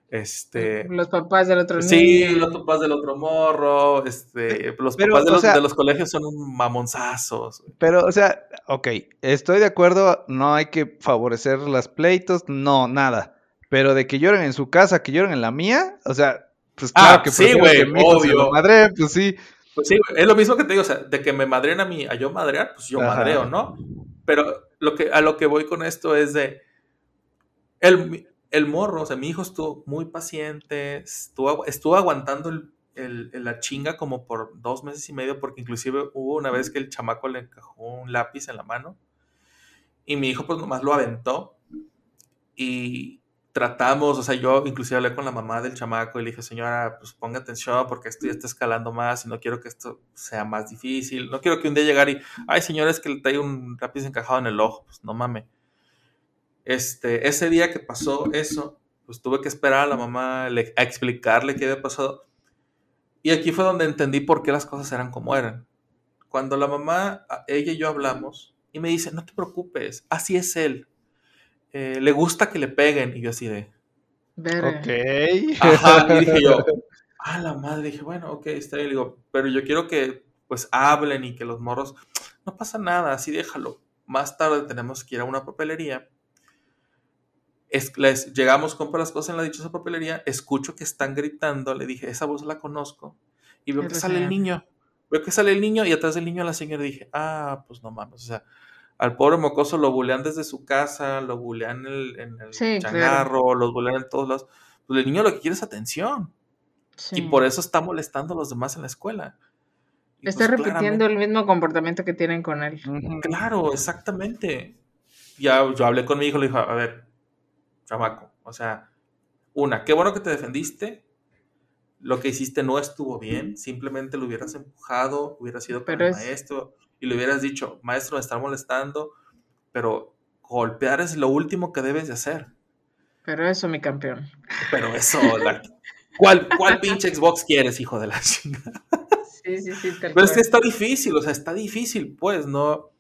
este... Los papás del otro Sí, niño. los papás del otro morro, este, los Pero, papás de los, sea- de los colegios son un mamonzazos. Pero, o sea, ok, estoy de acuerdo, no hay que favorecer las pleitos, no, nada. Pero de que lloren en su casa, que lloren en la mía, o sea, pues Ah, claro que sí, güey, que se lo obvio. madre, pues sí. Pues sí, es lo mismo que te digo, o sea, de que me madreen a mí, a yo madrear, pues yo Ajá. madreo, ¿no? Pero lo que, a lo que voy con esto es de, el, el morro, o sea, mi hijo estuvo muy paciente, estuvo, estuvo aguantando el el- el- la chinga como por dos meses y medio, porque inclusive hubo una vez que el chamaco le encajó un lápiz en la mano y mi hijo pues nomás lo aventó y tratamos, o sea, yo inclusive hablé con la mamá del chamaco y le dije, señora, pues ponga atención porque esto ya está escalando más y no quiero que esto sea más difícil, no quiero que un día llegar y, ay señora, es que le trae un lápiz encajado en el ojo, pues no mames. Este, ese día que pasó eso, pues tuve que esperar a la mamá le- a explicarle qué había pasado. Y aquí fue donde entendí por qué las cosas eran como eran. Cuando la mamá, ella y yo hablamos, y me dice, no te preocupes, así es él. Eh, le gusta que le peguen. Y yo así de, Verga. Ok. Ajá, y dije yo, a la madre, dije, bueno, ok, está bien, Le digo, pero yo quiero que pues hablen y que los morros, no pasa nada, así déjalo. Más tarde tenemos que ir a una papelería. Es, les, llegamos, compro las cosas en la dichosa papelería, escucho que están gritando, le dije, esa voz la conozco, y veo que sale el niño. Veo que sale el niño y atrás del niño la señora dije, ah, pues no mames, o sea, al pobre mocoso lo bulean desde su casa, lo bulean en el, en el Sí, claro. changarro, los bulean en todos lados. Pues el niño lo que quiere es atención. Sí. Y por eso está molestando a los demás en la escuela. Y Está pues, repitiendo el mismo comportamiento que tienen con él. Claro, exactamente. Ya yo hablé con mi hijo, le dije, a ver, chamaco, o sea, una, qué bueno que te defendiste. Lo que hiciste no estuvo bien, simplemente lo hubieras empujado, hubieras ido con Pero el es- maestro y le hubieras dicho, maestro, me está molestando, pero golpear es lo último que debes de hacer. Pero eso, mi campeón. Pero eso, la- ¿cuál, ¿cuál pinche Xbox quieres, hijo de la chingada? Sí, sí, sí. tal Pero es que está difícil, o sea, está difícil, pues, ¿no?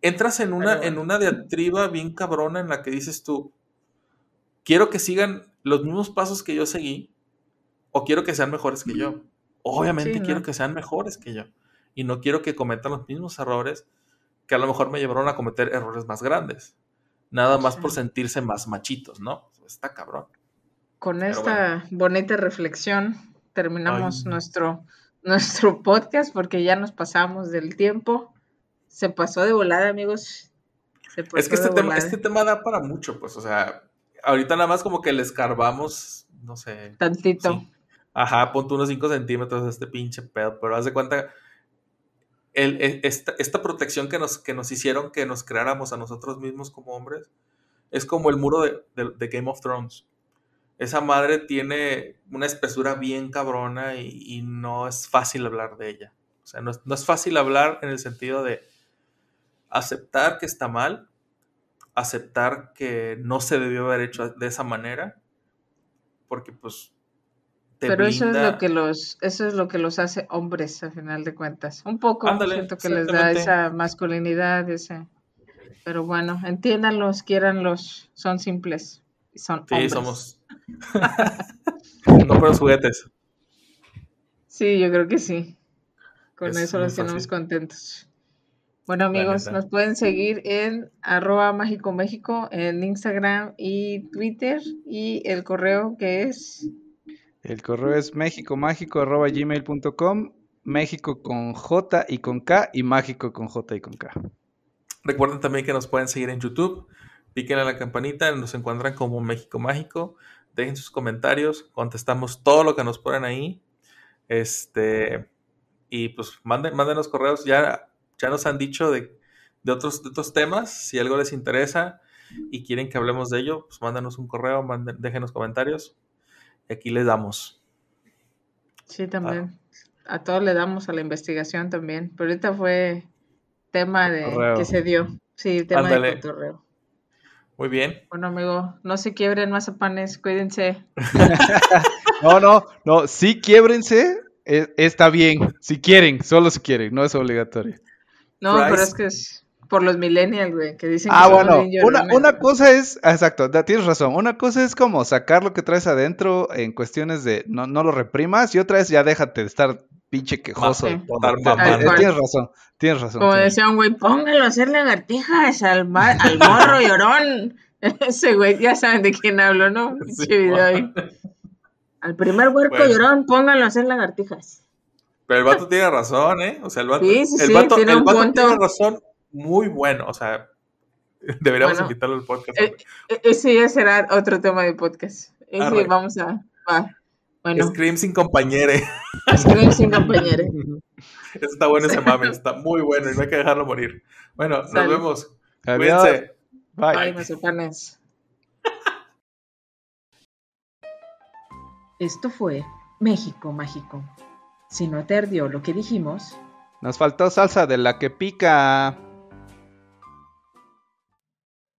Entras en una, Pero- en una diatriba bien cabrona en la que dices tú, quiero que sigan los mismos pasos que yo seguí, o quiero que sean mejores que yo. Obviamente Sí, ¿no? quiero que sean mejores que yo. Y no quiero que cometan los mismos errores que a lo mejor me llevaron a cometer errores más grandes. Nada más por Sí. sentirse más machitos, ¿no? Está cabrón. Con Pero esta bonita reflexión terminamos Ay. nuestro, nuestro podcast porque ya nos pasamos del tiempo. Se pasó de volada, amigos. Se pasó Es que este de tema, este tema da para mucho, pues, o sea, ahorita nada más como que le escarbamos, no sé, Tantito. sí. Ajá, ponte unos 5 centímetros de este pinche pedo, pero haz de cuenta, e- esta, protección que nos, que nos hicieron que nos creáramos a nosotros mismos como hombres, es como el muro de, Game of Thrones. Esa madre tiene una espesura bien cabrona y, y no es fácil hablar de ella. O sea, no es, no es fácil hablar en el sentido de aceptar que está mal, aceptar que no se debió haber hecho de esa manera, porque pues te Pero eso es lo que los, eso es lo que los hace hombres, a final de cuentas. Un poco Ándale, siento que les da esa masculinidad, ese. Pero bueno, entiéndanlos, quiéranlos, son simples. y Son Sí, hombres. somos. no los juguetes. Sí, yo creo que sí. Con Es eso los tenemos contentos. Bueno, amigos, nos pueden seguir en arroba mágico México en Instagram y Twitter y el correo que es El correo es mexicomágico.gmail.com México con J y con K y mágico con J y con K. Recuerden también que nos pueden seguir en YouTube. Piquen a la campanita, nos encuentran como México Mágico. Dejen sus comentarios, contestamos todo lo que nos ponen ahí. Este, y pues manden, mándenos correos. Ya, ya nos han dicho de, de otros, de otros temas. Si algo les interesa y quieren que hablemos de ello, pues mándenos un correo, manden, déjenos comentarios. Y aquí les damos. Sí, también. A todos le damos a la investigación también. Pero ahorita fue tema de que se dio. Sí, tema Ándale. de cotorreo. Muy bien. Bueno, amigo, no se quiebren mazapanes, cuídense. No, no, no, sí quiébrense, eh, está bien, si quieren, solo si quieren, no es obligatorio. No, Price. pero es que es por los millennials, güey, que dicen que Ah, somos bueno, bien una, llorones. una cosa es, exacto, tienes razón, una cosa es como sacar lo que traes adentro en cuestiones de no, no lo reprimas y otra es ya déjate de estar pinche quejoso. Sí. eh, tienes razón, tienes razón. Como tienes decía un güey, póngalo a hacer lagartijas al, ma- al morro llorón. Ese güey, ya saben de quién hablo, ¿no? Sí, Pinche video ahí. Al primer huerco Bueno. llorón, póngalo a hacer lagartijas. Pero el vato tiene razón, ¿eh? O sea, el vato, Sí, sí, el sí, vato, tiene el un vato punto. tiene razón muy bueno. O sea, deberíamos Bueno, invitarlo al podcast. eh, hombre. E- Ese ya será otro tema de podcast. Ese Arre. vamos a. Va. Bueno, Scream sin compañere. Scream sin compañero. Está bueno ese mame, está muy bueno y no hay que dejarlo morir. Bueno, nos vemos. Adiós. Cuídense. Bye. Mazapanes. Esto fue México Mágico. Si no te ardió lo que dijimos, Nos faltó salsa de la que pica.